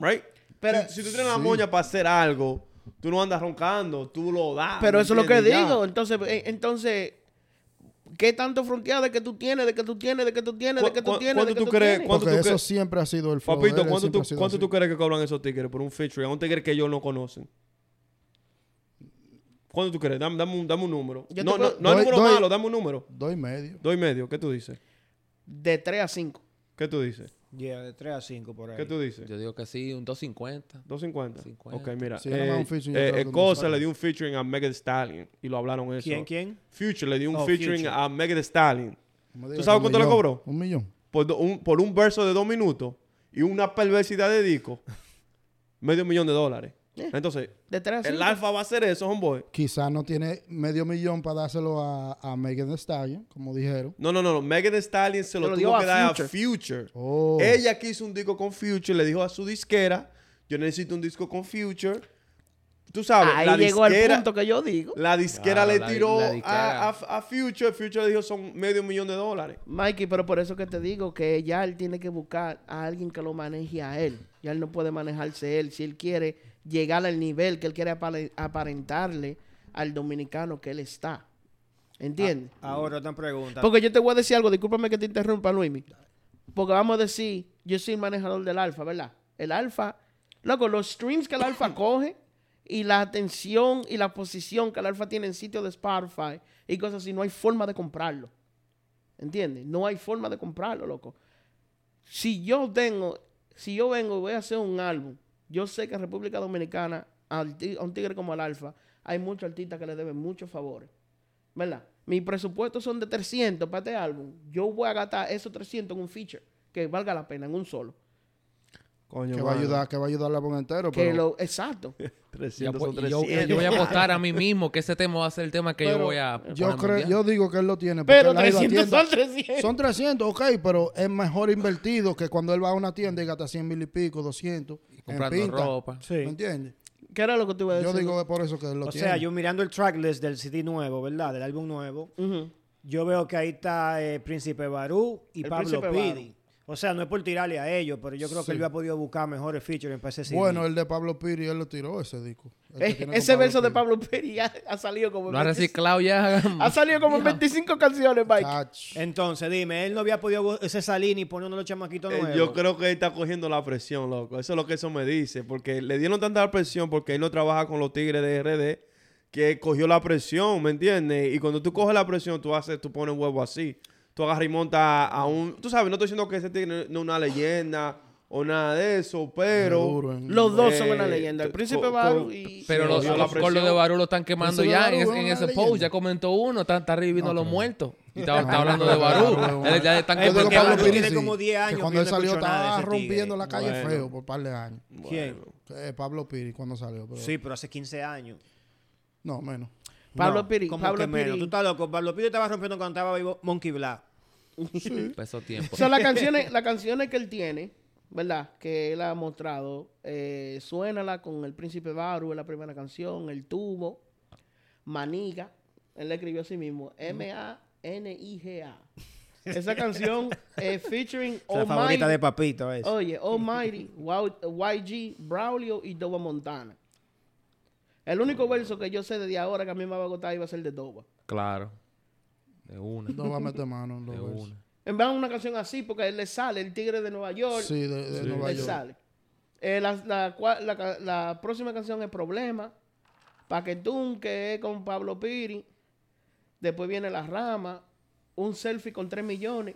Right? Pero- si, si tú tienes la moña para hacer algo, tú no andas roncando, tú lo das. Pero ¿me eso es lo que? Ya. digo. Entonces, eh, entonces, ¿qué tanto fronteada de que tú tienes, de que tú tienes, de que tú tienes, de que tú ¿Cu- tienes, cuánto tú tú crees- Porque tú eso siempre ha sido el flow. de Papito, él, ¿cuánto, tú, cuánto tú crees que cobran esos tigres por un featuring? A un tigre que ellos no conocen. ¿Cuánto tú crees? Dame, dame un, dame un número. Yo No, no, Doy- número doy- malo, dame un número. Dos y medio. Dos y medio. ¿Qué tú dices? De 3 a 5. ¿Qué tú dices? Yeah, de 3 a 5 por ahí. ¿Qué tú dices? Yo digo que sí, un 250. 250. 50. Ok, mira. Sí, eh, un featuring, yo eh, eh, Cosa le dio un featuring a Megan Thee Stallion y lo hablaron eso. ¿Quién, quién? Future le dio un Oh, featuring Future. a Megan Thee Stallion. ¿Tú sabes cuánto le cobró? Un millón. Por, do- un, por un verso de dos minutos y una perversidad de disco. [LAUGHS] medio millón de dólares. Eh. Entonces, De 3 a 5. el Alfa va a hacer eso, homeboy. Quizás no tiene medio millón para dárselo a, a Megan Thee Stallion, como dijeron. No, no, no. no. Megan Thee Stallion se lo, lo tuvo que dar Future. a Future. Oh. Ella quiso un disco con Future, le dijo a su disquera, yo necesito un disco con Future. Tú sabes, Ahí la llegó el disquera, punto que yo digo. la disquera Ah, le la- tiró la a, a- a Future, Future le dijo son medio millón de dólares. Mikey, pero por eso que te digo que ya él tiene que buscar a alguien que lo maneje a él. Ya él no puede manejarse él. Si él quiere llegar al nivel que él quiere apare- aparentarle al dominicano que él está. ¿Entiendes? Ahora otra pregunta. Porque yo te voy a decir algo, discúlpame que te interrumpa, Luismi. Porque vamos a decir, yo soy el manejador del alfa, ¿verdad? El alfa, loco, los streams que el alfa [COUGHS] coge y la atención y la posición que el alfa tiene en sitios de Spotify y cosas así, no hay forma de comprarlo. ¿Entiendes? No hay forma de comprarlo, loco. Si yo tengo, si yo vengo y voy a hacer un álbum, yo sé que en República Dominicana, a un tigre como el alfa, hay muchos artistas que le deben muchos favores. ¿verdad? Mis presupuestos son de 300 para este álbum. Yo voy a gastar esos 300 en un feature que valga la pena, en un solo. Coño, que va a ayudar, que va a ayudar al álbum entero. Que pero, lo, exacto. [LAUGHS] 300 Ya, son pues, yo, 300. yo voy a apostar a mí [LAUGHS] mismo que ese tema va a ser el tema que yo pero voy a. yo, creo, yo digo que él lo tiene. Pero él ha ido a 300 tiendas- son 300. Son 300, ok, pero es mejor invertido que cuando él va a una tienda y gasta 100 mil y pico, 200. Comprando pinta. ropa. Sí. ¿Me entiendes? ¿Qué era lo que te iba a decir? Yo digo es por eso que lo O tiene. sea, yo mirando el tracklist del CD nuevo, ¿verdad? Del álbum nuevo, yo veo que ahí está eh, Príncipe Barú y El Pablo Príncipe Pidi. O sea, no es por tirarle a ellos, pero yo creo que él había podido buscar mejores features para ese. Bueno, el de Pablo Piri, él lo tiró ese disco. Que Eh, ese verso de Piri. Pablo Peri ya ha salido como Lo ha 25 reciclado ya. ha salido como en 25 canciones, Mike. Entonces, dime, él no había podido ese salir ni poner uno de los chamaquitos Eh, nuevos. yo creo que él está cogiendo la presión, loco. Eso es lo que eso me dice. Porque le dieron tanta presión porque él no trabaja con los tigres de RD que cogió la presión, ¿me entiendes? Y cuando tú coges la presión, tú haces, tú pones huevo así. Tú agarras y montas a un... Tú sabes, no estoy diciendo que ese tigre no es una leyenda o nada de eso, pero... Los dos Eh, son una leyenda. El Príncipe Baru y... Pero los, los de. Barú lo están quemando ya en, ese- es en una ese leyenda. post. Ya comentó uno, está, está reviviendo a los muertos. [LAUGHS] Y está, está hablando de Barú. ya están Eh, porque Pablo Piri, tiene sí, como 10 años Que cuando él salió estaba rompiendo la calle Bueno. feo por un par de años. ¿Quién? Eh, Pablo Piri cuando salió. Pero, Sí, pero hace 15 años. No, menos. Pablo No, Piri, ¿cómo Pablo que menos? Piri. Tú estás loco. Pablo Piri estaba rompiendo cuando estaba vivo Monkey Black. [LAUGHS] Peso tiempo. O sea, las canciones, las canciones que él tiene, ¿verdad? Que él ha mostrado, eh, suénala con el Príncipe Baru la primera canción, El Tubo, Maniga, él le escribió a sí mismo, M-A-N-I-G-A. Esa canción es featuring [LAUGHS] Es la favorita de Papito, es. Oye, Almighty, YG, Braulio y Doba Montana. El único verso que yo sé desde ahora que a mí me va a gustar iba a ser de Doba. Claro. De una. No va a meter mano en los De versos. una. En vez de una canción así, porque él le sale, el tigre de Nueva York, Sí, de, de Nueva le York. sale. Eh, la, la la la próxima canción es Problema. Paquetún, que es con Pablo Piri. Después viene La Rama. Un selfie con 3 millones.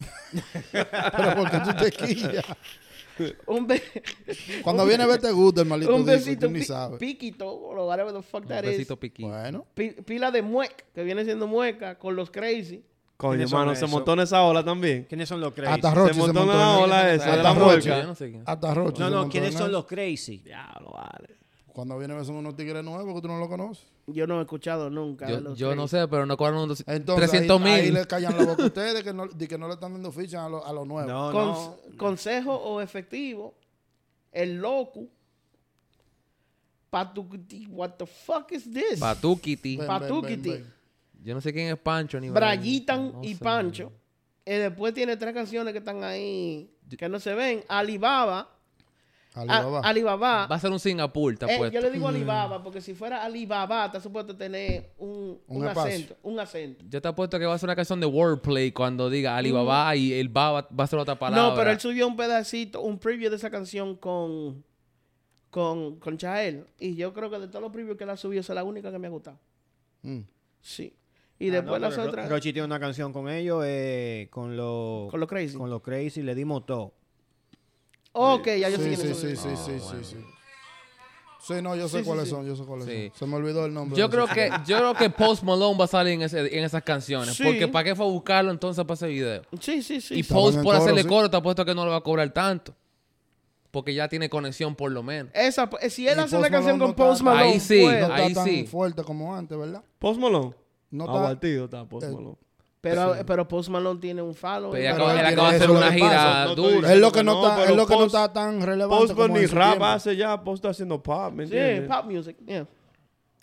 [LAUGHS] Pero porque tú te quillas. Un, be- Cuando viene a ver te gusta el maldito un disco, besito tú ni pi- sabes. piquito, o whatever the fuck Un that is. besito piquito. Bueno, Pi- pila de mueca, que viene siendo mueca, con los crazy. Coño, ¿Quiénes son hermano, se montó en esa ola también. ¿Quiénes son los crazy? hasta se montó en la ola esa, hasta de la mueca. No. Hasta No, ¿quiénes son los crazy? Diablo, vale. Cuando vienen son unos tigres nuevos que tú no los conoces. Yo no he escuchado nunca. Yo, los yo no sé, pero no cobran unos Entonces 300 ahí, ahí mil. le callan la boca a [LAUGHS] ustedes que no, de que no le están dando ficha a los a nuevos. No, Con- no. Consejo o efectivo. El loco. Patuquiti. What the fuck is this? Patukiti. Ven, Patuquiti. ven, ven, Yo no sé quién es Pancho ni Brayitan no y sé. Pancho. Y después tiene tres canciones que están ahí que no se ven. Alibaba. Ven. A- Alibaba. Va a ser un Singapur, está Eh, puesto. yo le digo Alibaba porque si fuera Alibaba está supuesto tener un, Un acento. Un acento. Yo te apuesto que va a ser una canción de wordplay cuando diga Alibaba y el ba va, va a ser otra palabra. No, pero él subió un pedacito, un preview de esa canción con, con, con Chael. Y yo creo que de todos los previews que él ha subido, esa es la única que me ha gustado. Mm. Sí. Y Ah, después no, las otras. Ro- Rochi tiene una canción con ellos, eh, con los Con los crazy. con los crazy, le dimos todo. Ok, ya yo sé Sí, quiénes sí, son. sí, sí, Ah, sí, bueno. sí, sí. Sí, no, yo sé Sí, sí, cuáles sí. son, yo sé cuáles Sí. son. Se me olvidó el nombre. Yo de creo que [LAUGHS] yo creo que Post Malone va a salir en, ese- en esas canciones. Sí. Porque ¿para qué fue a buscarlo entonces para ese video? Sí, sí, sí. y Post por coro, hacerle sí. coro te apuesto que no le va a cobrar tanto. Porque ya tiene conexión por lo menos. Esa, eh, si él Y hace una canción Malone con no Post Malone, Ahí sí. No está ahí tan sí. fuerte como antes, ¿verdad? Post Malone. No está. Abartido está Post Eh, Pero, pero Post Malone tiene un follow. Pero eh, él Pero acaba, él él tiene- acaba de hacer eso es una lo que gira. No estoy dura. diciendo Es lo que que no no, está, es lo que no está tan relevante Post como ni rap tiempo. hace ya, Post está haciendo pop, ¿me Sí, entiendes? pop music. yeah.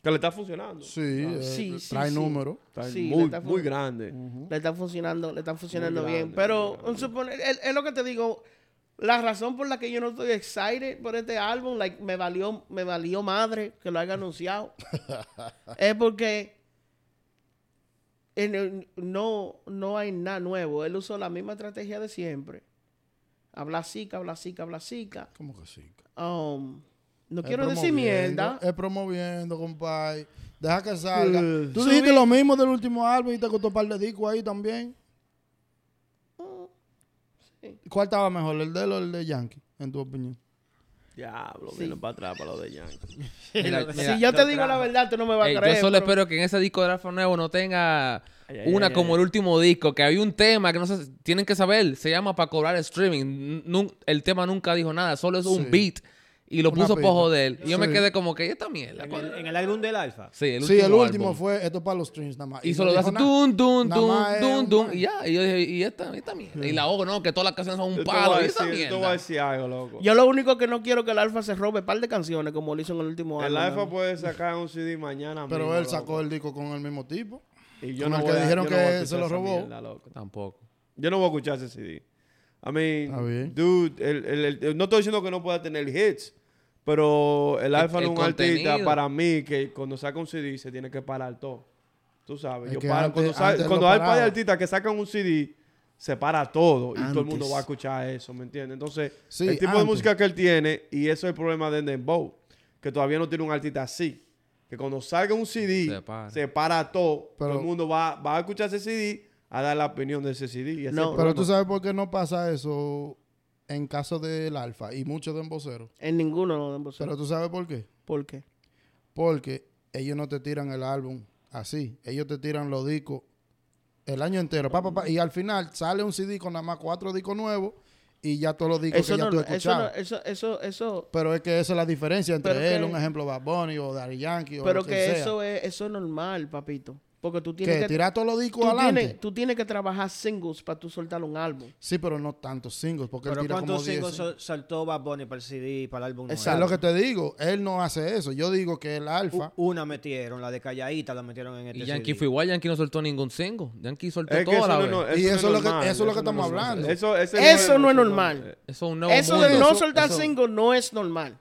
Que le está funcionando. Sí, eh, Sí, sí, trae sí. números. Está Sí, muy, está grande. Le están funcionando, le están funcionando bien. Pero es lo que te digo. La razón por la que yo no estoy excited por este álbum, like, me valió, me valió madre que lo haya anunciado. [LAUGHS] es porque en no, no hay nada nuevo. Él usó la misma estrategia de siempre. Habla sica, habla sica, habla sica. ¿Cómo que sí? Um, no Es quiero decir mierda. Es promoviendo, compadre. Deja que salga. Uh, Tú dijiste lo mismo del último álbum y te costó un par de discos ahí también. sí. ¿Cuál estaba mejor, el de él o el de Yankee, en tu opinión? Diablo, Sí. para atrás para lo de Yankee. [LAUGHS] Mira, mira, si yo te digo la verdad, tú no me vas Ey, a creer. yo solo pero- espero que en ese disco de Alfa Nuevo no tenga Ay, ay, una ay, como ay. el último disco, que había un tema que no sé, tienen que saber, se llama para cobrar streaming. Nun- el tema nunca dijo nada, solo es un Sí. beat y lo puso para joder. Y yo me Sí. quedé como que "¿Y esta mierda. En ¿cuál el, es?" en el álbum del Alfa. Sí, el sí, último, el último álbum. fue esto para los streams nada más. Y no solo hace es dun, un dun. man. Y ya, y yo dije, y esta, esta mierda. Y la ojo, no, que todas las canciones son un palo. a Y esta decir- yo voy a mierda. decir algo, loco. Yo lo único que no quiero que el Alfa se robe un par de canciones como lo hizo en el último El álbum. Alfa puede sacar un CD mañana Pero mismo, él loco. sacó el disco con el mismo tipo. Y yo con no el voy que a- dijeron que escuchar se lo robó. mierda. Tampoco. Yo no voy a escuchar ese CD. I mean, dude, el- el- el- no estoy diciendo que no pueda tener hits, pero el Alfa es un artista contenido. para mí que cuando saca un CD se tiene que parar todo. Tú sabes, Es yo paro- antes- cuando, sa- antes cuando lo hay par de paraba. artistas que sacan un CD, se para todo y todo el mundo va a escuchar eso, ¿me entiendes? Entonces, Sí, el tipo de música que él tiene, y eso es el problema de Dembow, que todavía no tiene un artista así. Que cuando salga un CD, Se se para. para, todo, Pero- todo el mundo va, va a escuchar ese CD, a dar la opinión de ese CD. y ese No, Pero tú sabes por qué no pasa eso en caso del Alfa y muchos de emboceros. En ninguno de ambos. Pero tú sabes por qué. ¿Por qué? Porque ellos no te tiran el álbum así. Ellos te tiran los discos el año entero. Pa, pa, pa, y al final sale un CD con nada más cuatro discos nuevos y ya todos los discos Eso que ya no, tú has eso, no, eso, eso, eso, Pero es que esa es la diferencia entre él, que- un ejemplo, Bad Bunny o Daddy Yankee o pero lo que, que sea. eso es, eso es normal, papito. Porque tú tienes que que, tirar todos los discos tú adelante. tienes, tú tienes que trabajar singles para tú soltar un álbum. Sí, pero no tantos singles, porque él Pero tira como ¿cuántos 10. singles sol- Bad Bunny para el CD, para el álbum nuevo? Es lo que te digo, él no hace eso. Yo digo que el Alfa, U- Una metieron, la de Calladita la metieron en este Y Yankee CD. fue igual, Yankee no soltó ningún single. Yankee soltó Es que toda la no- vez. no, Y eso es lo que- normal, eso es lo que no estamos hablando. Eso, no es normal. Eso es un nuevo Eso mundo. de no soltar singles no es normal.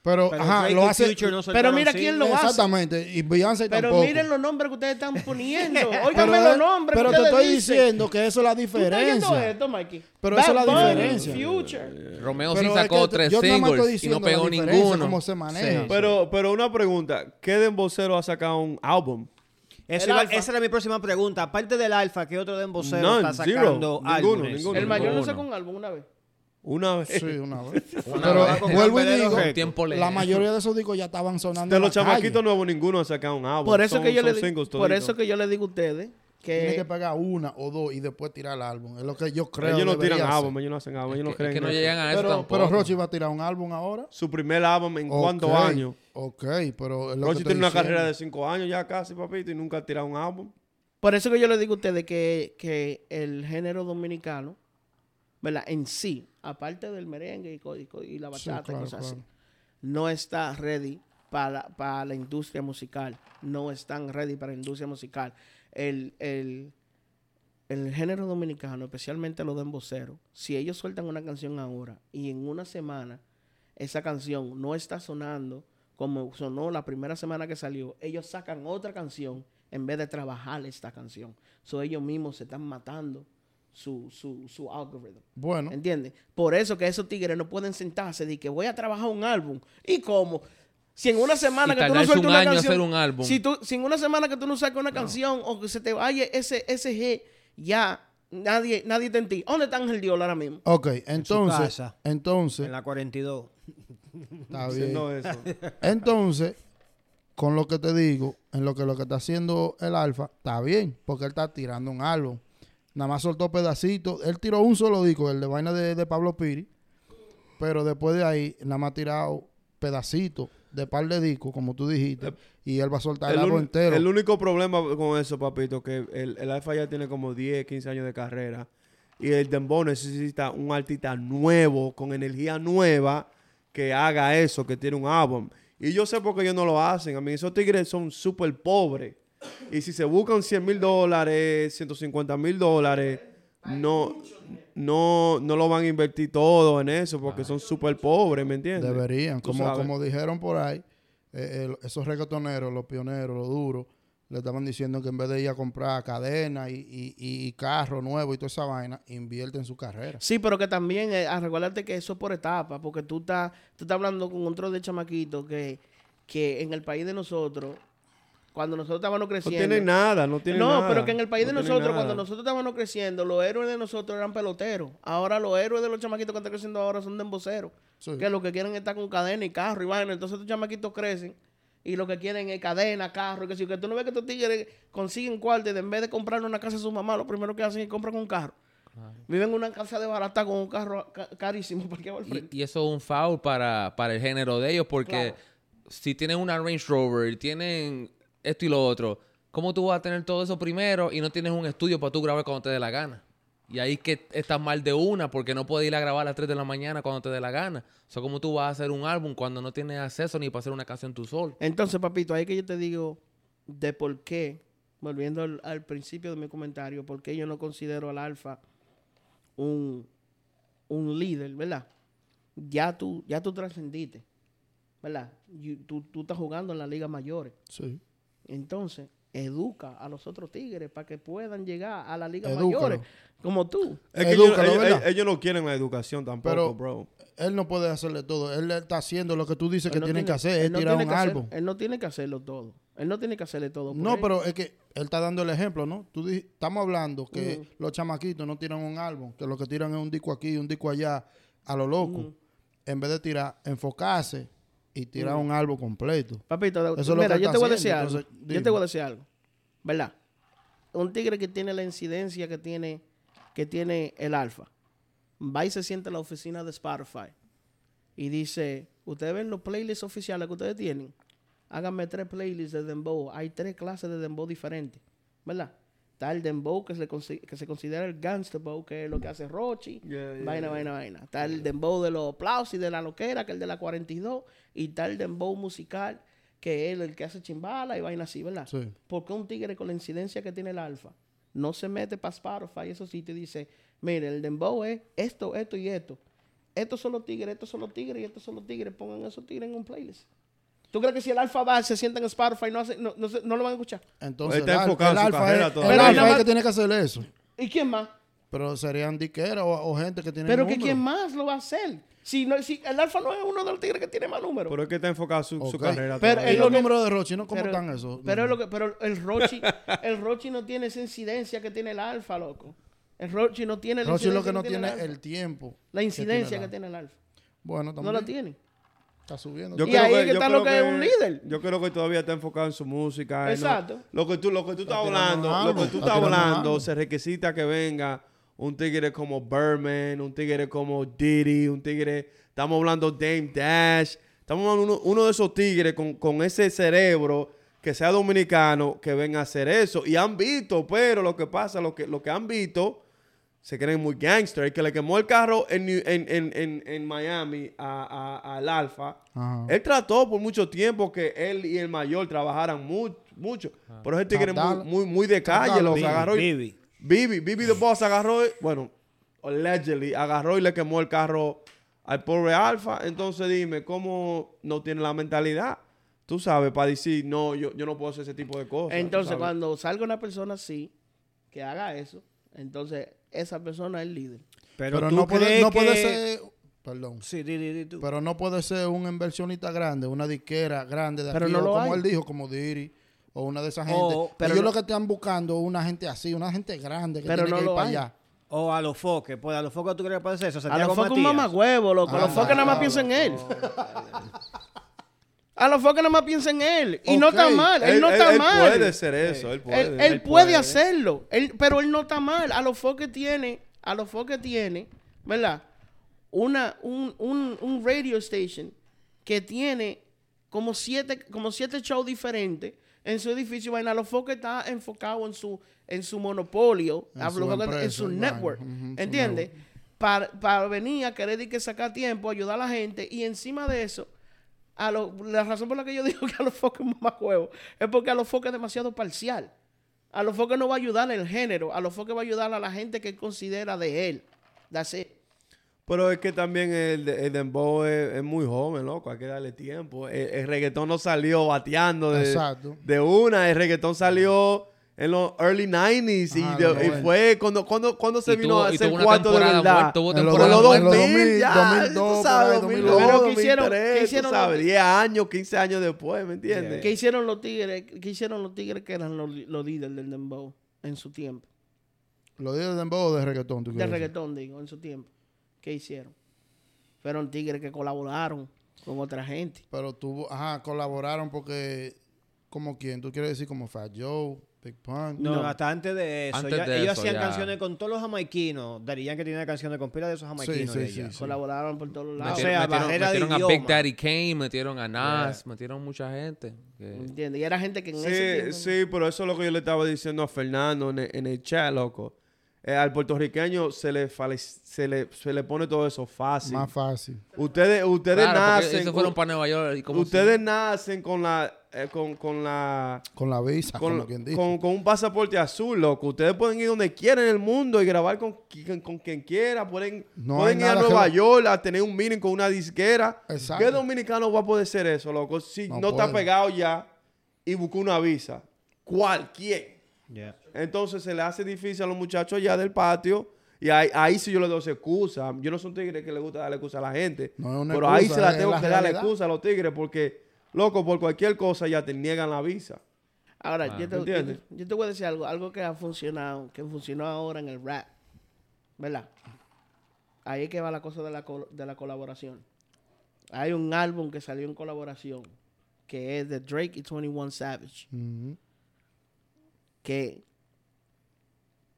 Pero, Pero ajá, lo hace. No Pero mira quién lo hace. Exactamente. Y Beyoncé Pero tampoco. miren los nombres que ustedes están [LAUGHS] poniendo. Pero, Óigame los es- nombres pero que te estoy dicen. diciendo que eso es la ¿Tú estás diferencia. esto, Mikey? Pero esa es la diferencia. Future. Romeo Pero sí es sacó que tres yo nada más estoy singles y no pegó la diferencia, ninguno. cómo se maneja. Sí. Pero, pero una pregunta. ¿Qué dembocero ha sacado un álbum? Eso iba- esa era mi próxima pregunta. Aparte del Alfa, ¿qué otro dembocero None, está zero. sacando Ninguno, ninguno. El mayor no sacó un álbum una vez. Una vez. Sí, una vez. [LAUGHS] Una Pero vez. vuelvo y digo. Tiempo la mayoría de esos discos ya estaban sonando De los chamaquitos nuevos, ninguno ha sacado un álbum. Por eso Son- que yo le singles por eso que yo le digo a ustedes Tiene que que pegar una o dos y después tirar el álbum. Es lo que yo creo Ellos no tiran álbum, ellos no hacen álbum, ellos no Es creen que no llegan a eso Pero, tampoco. pero Rochi va a tirar un álbum ahora. Su primer álbum en cuántos Ok, años. Ok, pero es lo Rochi que tiene una carrera de cinco años ya casi, papito, y nunca ha tirado un álbum. por eso que yo le digo a ustedes que, que el género dominicano, ¿verdad? En sí, aparte del merengue y, la Sí, bachata claro, y cosas así, no está ready para, para la industria musical. No están ready para la industria musical. El, el, el género dominicano, especialmente los demboceros, si ellos sueltan una canción ahora y en una semana esa canción no está sonando como sonó la primera semana que salió, ellos sacan otra canción en vez de trabajar esta canción. So ellos mismos se están matando su, su, su algoritmo. Bueno, ¿Entiendes? Por eso que esos tigres no pueden sentarse y que voy a trabajar un álbum. ¿Y cómo? Si en una semana Y que tú no sueltas un una año canción. hacer un álbum. Si, tú, si en una semana que tú no sacas una canción o que se te vaya ese, ese G, ya nadie, nadie está en ti. ¿Dónde está Ángel Diol ahora mismo? ok, entonces, casa. entonces, En la 42. está [LAUGHS] bien. Eso. Entonces, con lo que te digo, en lo que lo que está haciendo el Alfa, está bien, porque él está tirando un álbum. Nada más soltó pedacitos. Él tiró un solo disco, el de vaina de, de Pablo Piri. Pero después de ahí, nada más ha tirado pedacitos de par de discos, como tú dijiste. Y él va a soltar el, El, álbum entero. el único problema con eso, papito, que el, el Alfa ya tiene como 10, 15 años de carrera. Y el Dembow necesita un artista nuevo, con energía nueva, que haga eso, que tiene un álbum. Y yo sé por qué ellos no lo hacen. A mí, esos tigres son súper pobres. Y si se buscan 100 mil dólares, 150 mil dólares, no, no, no lo van a invertir todo en eso porque son súper pobres, ¿me entiendes? Deberían, como, como dijeron por ahí, eh, el- esos reggaetoneros, los pioneros, los duros, le estaban diciendo que en vez de ir a comprar cadena y, y, y carro nuevo y toda esa vaina, invierte en su carrera. Sí, pero que también, eh, a recuérdate que eso es por etapas, porque tú estás, tú estás hablando con otro de chamaquitos que, que en el país de nosotros, cuando nosotros estábamos No creciendo... tienen nada, no tienen No, nada. pero que en el país No de nosotros, cuando nosotros estábamos creciendo, los héroes de nosotros eran peloteros. Ahora los héroes de los chamaquitos que están creciendo ahora son de emboceros. Sí. Que lo que quieren es estar con cadena y carro y vaina. Entonces estos chamaquitos crecen y lo que quieren es cadena, carro. Y que si que tú no ves que estos tigres consiguen cuartos y en vez de comprarle una casa a su mamá, lo primero que hacen es comprar un carro. Viven en una casa de barata con un carro ca- carísimo [LAUGHS] al frente. Y, y eso es un foul para, para el género de ellos, porque Claro. si tienen una Range Rover, tienen esto y lo otro, ¿cómo tú vas a tener todo eso primero y no tienes un estudio para tú grabar cuando te dé la gana? Y ahí que estás mal de una, porque no puedes ir a grabar a las 3 de la mañana cuando te dé la gana. O sea, ¿cómo tú vas a hacer un álbum cuando no tienes acceso ni para hacer una canción tú solo? Entonces, papito, ahí que yo te digo de por qué, volviendo al, al principio de mi comentario, por qué yo no considero al Alfa un, un líder, ¿verdad? Ya tú, ya tú trascendiste, ¿verdad? Y tú, tú estás jugando en las ligas mayores. Sí. Entonces, educa a los otros tigres para que puedan llegar a las ligas Edúcalo. mayores, como tú. Es que ellos, Edúcalo, ellos- ¿verdad? ellos no quieren la educación tampoco, Pero- bro. Él no puede hacerle todo. Él está haciendo lo que tú dices que no tienen que hacer, él es no tirar tiene un hacer- álbum. él no tiene que hacerlo todo. Él no tiene que hacerle todo. por No, él. pero es que él está dando el ejemplo, ¿no? Tú di- estamos hablando que los chamaquitos no tiran un álbum, que lo que tiran es un disco aquí y un disco allá a lo loco. En vez de tirar, enfocarse y tirar un álbum completo. Papito, Eso mira, yo te voy a decir algo. entonces, yo te voy a decir algo. ¿Verdad? Un tigre que tiene la incidencia que tiene, que tiene el alfa. Va y se siente en la oficina de Spotify. Y dice, ustedes ven los playlists oficiales que ustedes tienen. Háganme tres playlists de Dembow. Hay tres clases de Dembow diferentes. ¿Verdad? Está el Dembow que se, que considera el Gangster Bow, que es lo que hace Rochi. Yeah, yeah, vaina, yeah. vaina, vaina. Está el Dembow de los aplausos y de la loquera, que es el de la 42. Y está el Dembow musical, que es el que hace chimbala y vaina así, ¿verdad? Sí. Porque un tigre con la incidencia que tiene el alfa no se mete para Spotify y esos sitios y dice, mire, el Dembow es esto, esto y esto. estos son los tigres, estos son los tigres y estos son los tigres, pongan esos tigres en un playlist. ¿Tú crees que si el alfa va, se sienta en Spotify, no, hace- no, no, se- no lo van a escuchar? Entonces, Está el, enfocado el en su alfa carrera es, todavía. el Pero alfa es que tiene que hacer eso. ¿Y quién más? Pero serían diqueras o, o gente que tiene Pero que quién más lo va a hacer. Si, no, si el alfa no es uno de los tigres que tiene más números. Pero es que está enfocado su, su Ok. carrera. Pero todavía. ¿Y es los lo que- números de Rochi, no cómo pero, están esos? pero, es lo que, pero el Rochi, el Rochi no tiene esa incidencia que tiene el alfa, loco. El Rochi no tiene la Rochi lo incidencia que no tiene tiene el, el tiempo. la incidencia el que alfa. tiene el alfa. Bueno, No también la tiene. Está subiendo. Yo Y creo ahí es que está lo que es un líder. Yo creo que todavía está enfocado en su música. Exacto. lo que tú, lo que tú estás hablando, lo que tú está estás hablando, se requisita que venga un tigre como Birdman, un tigre como Diddy, un tigre, estamos hablando Dame Dash, estamos hablando uno, uno de esos tigres con, con ese cerebro que sea dominicano que venga a hacer eso. Y han visto, pero lo que pasa, lo que, lo que han visto, se creen muy gangster. El que le quemó el carro en, en, en, en, en Miami a- a- al Alfa, Ajá. él trató por mucho tiempo que él y el mayor trabajaran mu- mucho. Pero ese tigre muy, muy, muy de calle, los agarró y... Bibi. Bibi, Bibi the Boss agarró, y- bueno, allegedly, agarró y le quemó el carro al pobre Alfa. Entonces dime, ¿cómo no tiene la mentalidad? Tú sabes, para decir, no, yo, yo no puedo hacer ese tipo de cosas. Entonces, cuando salga una persona así, que haga eso, entonces esa persona es el líder. Pero, Pero tú no puede, crees no puede que- ser... Perdón. Sí, di, di, di tú. Pero no puede ser un inversionista grande, una disquera grande de Pero aquí, no lo como hay. él dijo, como Diri, o una de esas gente. O- pero Ellos no- lo que están buscando es una gente así, una gente grande que Pero tiene no que ir lo para hay. allá. O a los foques. Pues a los foques tú crees que puede ser eso. A Santiago los focos un mamagüevo, loco. A los Ah, focos nada más no, piensan en él. A los focos nada más piensan en él. Y no está mal. Él, no está él mal. puede ser eso, él puede. Él, él puede hacerlo. Él- pero él no está mal. A los foques tiene, a los foques tiene, ¿verdad? Una, un, un, un radio station que tiene como siete, como siete shows diferentes en su edificio. Vaina, a los foques está enfocado en su, en su monopolio, En a su los Foques- en empresa, su vaina. network. ¿Entiendes? Para, para venir a querer de que sacar tiempo, ayudar a la gente y encima de eso, a lo- la razón por la que yo digo que a los foques es más juego es porque a los foques es demasiado parcial. A los foques no va a ayudar el género, a los foques va a ayudar a la gente que él considera de él. That's it. Pero es que también el, el dembow es, es muy joven, loco. Hay que darle tiempo. El, el reggaetón no salió bateando de, de una. El reggaetón salió en los early 90s. y, Ajá, de- y 90. fue cuando, cuando, cuando se Y vino tuvo- a y hacer cuarto de temporada verdad. tuvo En los Por los dos- en 2000, los 2000, ya, 2002, tú sabes, por ahí, 2002, Pero ¿qué hicieron? 2003, ¿Qué tú hicieron sabes, los- 10 años, 15 años después, ¿me entiendes? ¿Qué hicieron los tigres? ¿Qué hicieron los tigres que eran los, los líderes del dembow en su tiempo? Los días de dembow o de reggaetón, ¿tú De quieres decir? reggaetón, digo, en su tiempo. ¿Qué hicieron? Fueron tigres que colaboraron con otra gente. Pero tuvo, ajá, colaboraron porque, ¿como quién? ¿Tú quieres decir como Fat Joe, Big Pun? No, No. hasta antes de eso. Antes ya- de ellos eso, hacían ya. canciones con todos los jamaiquinos. Darían que tenía canciones con pila de esos jamaiquinos. sí, de sí, allá. sí. Colaboraron por todos lados. O sea, metieron, barrera de metieron a Big idioma. Daddy Kane, metieron a Nas, metieron mucha gente. que- ¿Entiendes? Y era gente que en ese Sí, tiempo... sí, pero eso es lo que yo le estaba diciendo a Fernando en el, en el chat, loco. Eh, al puertorriqueño se le, se, le, se le pone todo eso fácil. Más fácil. Ustedes, ustedes Claro, nacen. fueron para Nueva York. y ustedes nacen con la. eh, con, con la. Con la visa, Con, como quien dice. con- con un pasaporte azul, loco. Ustedes pueden ir donde quieran en el mundo y grabar con, con, quien quiera. Pueden, No pueden ir a que Nueva York a tener un meeting con una disquera. Exacto. ¿Qué dominicano va a poder hacer eso, loco? Si No no, está pegado ya y busca una visa. Cualquier. Yeah. Entonces se le hace difícil a los muchachos allá del patio. Y ahí, ahí sí yo le doy excusa. Yo no soy un tigre que le gusta darle excusa a la gente. No es una pero ahí se la tengo la que darle excusa a los tigres porque, loco, por cualquier cosa ya te niegan la visa. Ahora, Ah, yo, te, yo, ¿entiendes? te- yo te voy a decir algo, algo que ha funcionado, que funcionó ahora en el rap, ¿verdad? Ahí es que va la cosa de la, col- de la colaboración. Hay un álbum que salió en colaboración, que es de Drake y 21 Savage, Ujú. Que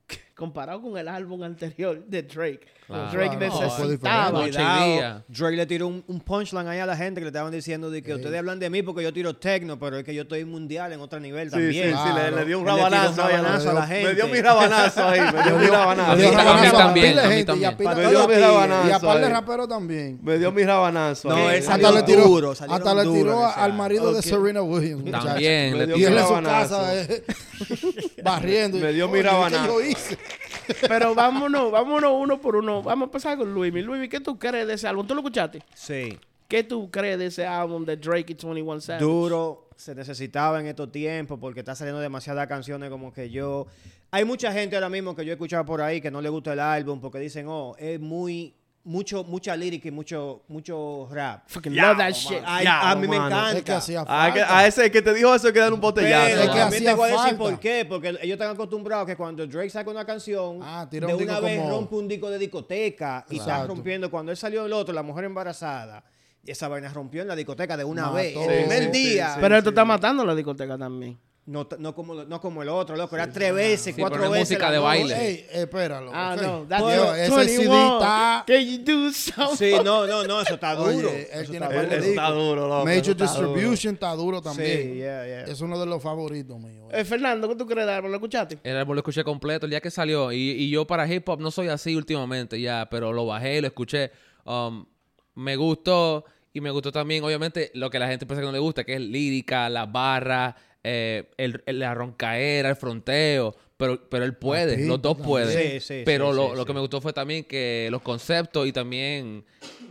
[LAUGHS] comparado con el álbum anterior de Drake, Claro. Drake Claro, necesitaba... Cuidado, Drake le tiró un, un punchline ahí a la gente que le estaban diciendo de que ustedes hablan de mí porque yo tiro tecno, pero es que yo estoy mundial en otro nivel también. sí, sí, le, le dio un le rabanazo, a la- gente. Me dio mi rabanazo ahí, me [LAUGHS] dio mi rabanazo. Le dio rabanazo también, a mí también. Me dio mi rabanazo Y a par de raperos también. Me dio mi rabanazo. No, él Hasta le tiró, duro, hasta le tiró al marido de. Serena Williams. También. Me Y mi él en su casa eh, [LAUGHS] [LAUGHS] barriendo. Me dio mi Oye, ¿qué rabanazo. yo hice? [LAUGHS] Pero vámonos, vámonos uno por uno. Vamos a empezar con Luis. Luis, ¿qué tú crees de ese álbum? ¿Tú lo escuchaste? Sí. ¿Qué tú crees de ese álbum de Drake y 21 Savage? Duro. Se necesitaba en estos tiempos porque está saliendo demasiadas canciones como que yo... Hay mucha gente ahora mismo que yo he escuchado por ahí que no le gusta el álbum porque dicen, oh, es muy... Mucho, mucha lírica y mucho, mucho rap. Fucking Ya, love that shit. Ay, a mí me encanta. Es que hacía Ah, que- a ese que te dijo eso que dar un botellazo. Pero Es que hacía te voy a decir falta. por qué. Porque ellos están acostumbrados que cuando Drake saca una canción, Ah, de un una vez como- rompe un disco de discoteca y está rompiendo. Cuando él salió el otro, La Mujer Embarazada, esa vaina rompió en la discoteca de una Mató. vez. El primer sí, día. sí, Pero esto está matando la discoteca también. No, no, como, no como el otro, loco. Era tres veces, Sí, cuatro pero veces. música de baile. Ey, espéralo. Ah, no. That's Yo, ese CD 21. está... Can you do something? Sí, no, no, no, eso está duro. Oye, él Eso tiene está Él duro. discos. está duro, loco. Major duro. Distribution está duro también. Sí, yeah, yeah. Es uno de los favoritos míos. Eh, Fernando, ¿qué tú crees de álbum? ¿Lo escuchaste? El álbum lo escuché completo el día que salió. Y, y yo para hip hop no soy así últimamente ya, pero lo bajé y lo escuché. Um, me gustó y me gustó también, obviamente, lo que la gente piensa que no le gusta, que es lírica, las barras, eh, el, el- la roncaera, el fronteo. Pero, pero él puede, Papito los dos también. pueden. Sí, sí, pero lo, lo que me gustó fue también que los conceptos y también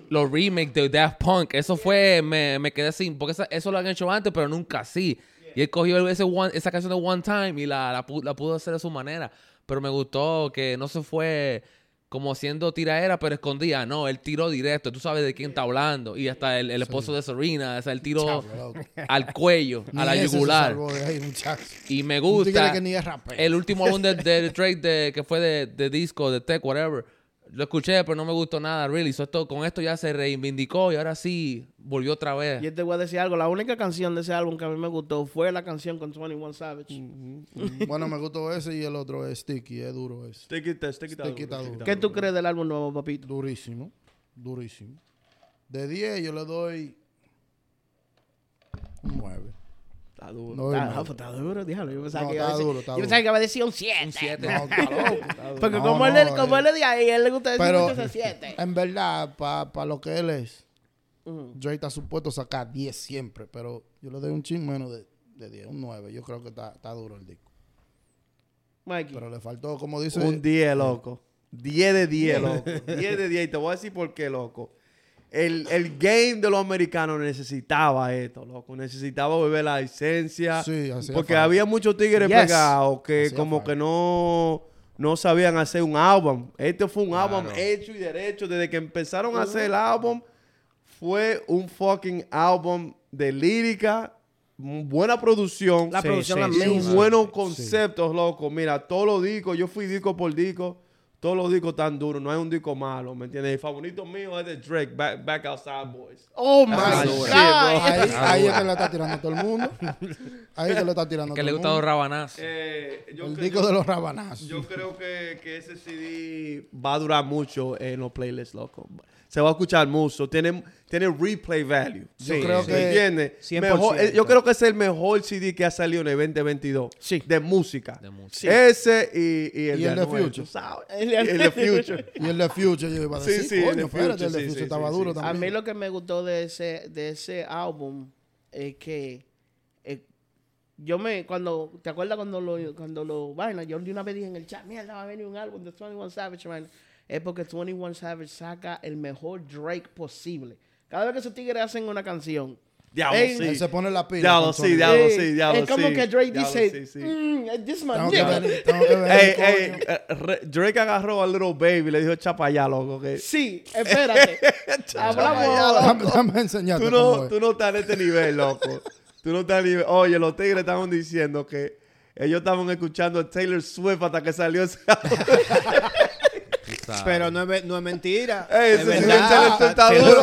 los remakes de Daft Punk, eso fue, me, me quedé así, porque esa- eso lo han hecho antes, pero nunca así. Y él cogió ese one- esa canción de One Time y la, la, la pudo hacer de su manera. Pero me gustó que no se fue como siendo tiraera, pero escondía. No, él tiró directo. Tú sabes de quién está hablando. Y hasta el, el esposo de Serena, o sea, él tiró Chavo, al cuello, [LAUGHS] a la yugular. de ahí. Y me gusta que ni el último álbum de, de [LAUGHS] Drake de, que fue de, de disco, de tech, whatever. Lo escuché, pero no me gustó nada, really. So, esto, con esto ya se reivindicó y ahora sí volvió otra vez. Yo te voy a decir algo. La única canción de ese álbum que a mí me gustó fue la canción con 21 Savage. Bueno, me gustó ese y el otro es Sticky, es duro ese. Sticky está- sticky está Sticky duro, está sticky duro. ¿Qué tú crees del álbum nuevo, papito? Durísimo, durísimo. De 10 yo le doy un 9. Está duro. No, Ah, no. está duro, déjalo. Yo pensaba No, que iba a está decir, duro, está yo pensaba que iba a decir un 7. No, está. Porque No, como, él, no, es- como eh. él es de ahí, a él le gusta decir Pero mucho ese 7. en verdad, para lo que él es, Drake está supuesto a sacar 10 siempre, pero yo le doy un chin menos de, de 10, un 9. Yo creo que está, está duro el disco. Mikey. Pero le faltó, como dice, Un 10, loco. 10 de 10, [LAUGHS] loco. 10 de 10. Y te voy a decir por qué, loco. El, el game de los americanos necesitaba esto, loco. Necesitaba volver la licencia. Sí, hacía Porque falta. había muchos tigres Yes. pegados que Hacía como falta. que no, no sabían hacer un álbum. Este fue un álbum Claro. hecho y derecho. Desde que empezaron a hacer el álbum, fue un fucking álbum de lírica, buena producción. La Sí, producción sí, la. Y buenos conceptos, loco. Mira, todos los discos, yo fui disco por disco, todos los discos tan duros, no hay un disco malo, ¿me entiendes? El favorito mío es de Drake, Back, Back Outside Boys. Oh my Ah, God. shit, ahí, ahí es que le está tirando todo el mundo. Ahí es que le está tirando a [LAUGHS] que todo le el gusta los mundo. rabanazos. Eh, yo, El disco yo- de los rabanazos. yo creo que, que ese CD va a durar mucho en los playlists, loco. Se va a escuchar mucho, tiene, tiene replay value. Yo Sí, creo sí. ¿Me que entiendes? 100%. Mejor- eh, yo creo que es el mejor CD que ha salido en el 2022 Sí. de música. De música. Ese y, y el Y [LAUGHS] el de Future. sabes. El Y de- el de Future. Y el de Future, yo iba a Sí, decir, sí, el coño, de espérate, Future, el de Future sí, estaba sí, duro sí. A también. mí lo que me gustó de ese, de ese álbum es que eh, yo me, cuando, ¿te acuerdas cuando lo, cuando lo, vaina, yo de una vez dije en el chat, mierda, va a venir un álbum de 21 Savage, man. Es porque 21 Savage saca el mejor Drake posible. Cada vez que esos tigres hacen una canción, Diablo, Ey, sí. Él se pone la pila. Diablo, sí, diablo, sí, diablo, es como sí. que Drake Diablo, dice, sí, sí. "Mm, this que nigga". ver, tengo que ver, Ey, ey, re- Drake agarró a Little Baby y le dijo, chapa allá, loco. Que Sí, espérate. [LAUGHS] Hablamos. Déjame, enseñarte tú, no, es. tú no estás en este nivel, loco. Tú no estás en nivel. Oye, los tigres estaban diciendo que ellos estaban escuchando a Taylor Swift hasta que salió ese [LAUGHS] sabes. Pero no es, ve- no es mentira. [LAUGHS] Ey, es verdad. Está está duro.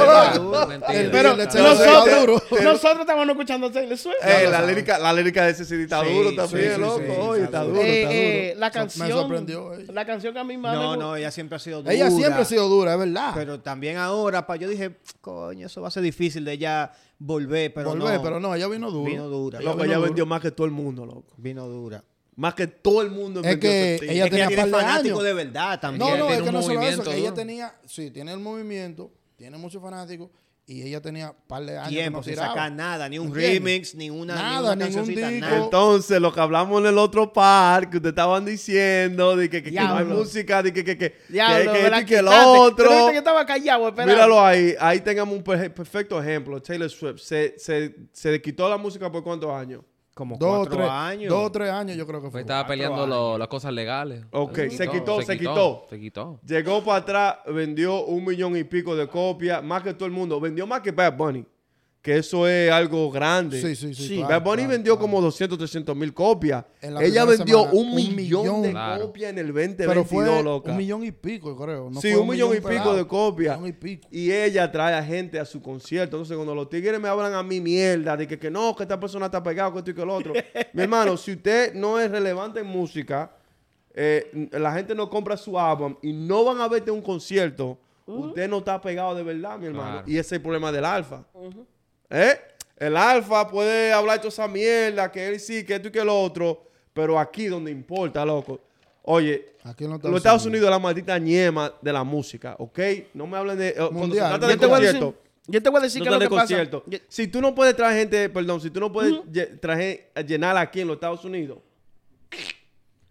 Pero nosotros, estamos escuchando Taylor Swift. Ey, la, lírica, la lírica de ese CD está Sí, duro también, sí, loco. sí, Oye, está está duro. duro, Eh, está duro. la Me canción, sorprendió ella. la canción que a mí más me No, no, ella siempre ha sido dura. Ella siempre ha sido dura, es verdad. Pero también ahora, pa, yo dije, coño, eso va a ser difícil de ella volver, pero Volver, no. pero no, ella vino duro. Vino dura. Loco, vino ella duro. vendió más que todo el mundo, loco. Vino dura. Más que todo el mundo Es vendió que ella es que tenía ella tiene de fanáticos años. de verdad también. No, no, tiene es que un no solo eso, movimiento que ella tenía, sí, tiene el movimiento, tiene muchos fanáticos y ella tenía un par de años que Tiempo no sin sacar nada, ni un ¿Entiendes? remix, ni una, Nada, ni una ningún disco. nada. Entonces, lo que hablamos en el otro par, que ustedes estaban diciendo, de que, que, que no hay música, de que, que, que, que, Diablo, que, esto y que el otro. que estaba callado. Míralo ahí, ahí tengamos un per- perfecto ejemplo. Taylor Swift se, se, se quitó la música por cuántos años. Como Dos cuatro tres años. Dos o tres años yo creo que Pues fue. estaba peleando lo- las cosas legales. Ok, se quitó, se quitó. Se quitó. Llegó para atrás, vendió un millón y pico de copias, más que todo el mundo. Vendió más que Bad Bunny, que eso es algo grande. Sí, sí, sí. Sí. claro, Bad Bunny claro, vendió claro. como 200, 300 mil copias. Ella vendió semana, un, un millón, millón. de Claro. copias en el 2022, Pero fue loca. un millón y pico, yo creo. No sí, fue un millón y pico de copias. Un millón y pico. Y ella trae a gente a su concierto. Entonces, cuando los tigres me hablan a mí mierda, de que, que no, que esta persona está pegada, que esto y que el otro. [LAUGHS] Mi hermano, si usted no es relevante en música, eh, la gente no compra su álbum y no van a verte un concierto, usted no está pegado de verdad, mi hermano. Claro. Y ese es el problema del alfa. ¿Eh? El alfa puede hablar toda esa mierda, que él sí, que esto y que el otro, pero aquí donde importa, loco. Oye, Aquí en los los Estados Unidos es la maldita ñema de la música, ¿ok? No me hablen de... eh, Cuando se Mundial. trata de Yo te voy a concierto, decir, yo te voy a decir no que lo que concierto. Si tú no puedes traer gente, perdón, si tú no puedes traer, llenar aquí en los Estados Unidos,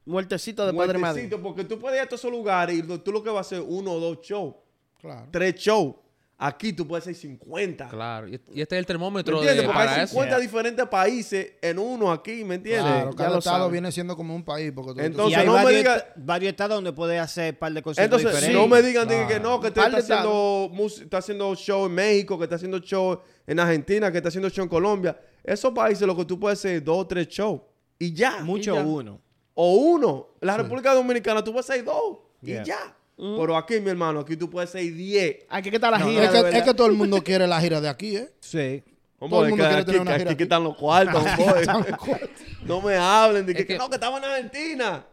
Muertecito de Padre Madre. muertecito, porque tú puedes ir a todos esos lugares y lo- tú lo que vas a hacer uno o dos shows, Claro. tres shows. Aquí tú puedes hacer 50. Claro. Y este es el ¿Me termómetro entiendes? de, Porque para hay eso. 50 diferentes países en uno aquí, ¿me entiendes? Claro, Ya cada lo estado sabes. viene siendo como un país. Porque tú- Entonces, y hay no me varios, diga- est- varios estados donde puede hacer un par de conciertos Entonces, diferentes. no me digan diga, que Claro. no, que de está haciendo, mus- está haciendo show en México, que está haciendo show en Argentina, que está haciendo show en Colombia. Esos países lo que tú puedes hacer es dos o tres shows. Y ya. Mucho Y ya. uno. O uno. La República Dominicana tú puedes hacer dos. Yeah. Y ya. Pero aquí, mi hermano, aquí tú puedes hacer diez. Aquí que está la No, gira. es, de que, es que todo el mundo quiere la gira de aquí, ¿eh? Sí. Todo el mundo que quiere aquí, tener una que gira aquí [LAUGHS] aquí. están los cuartos. No me hablen de que, Es que- no, que estaban en Argentina.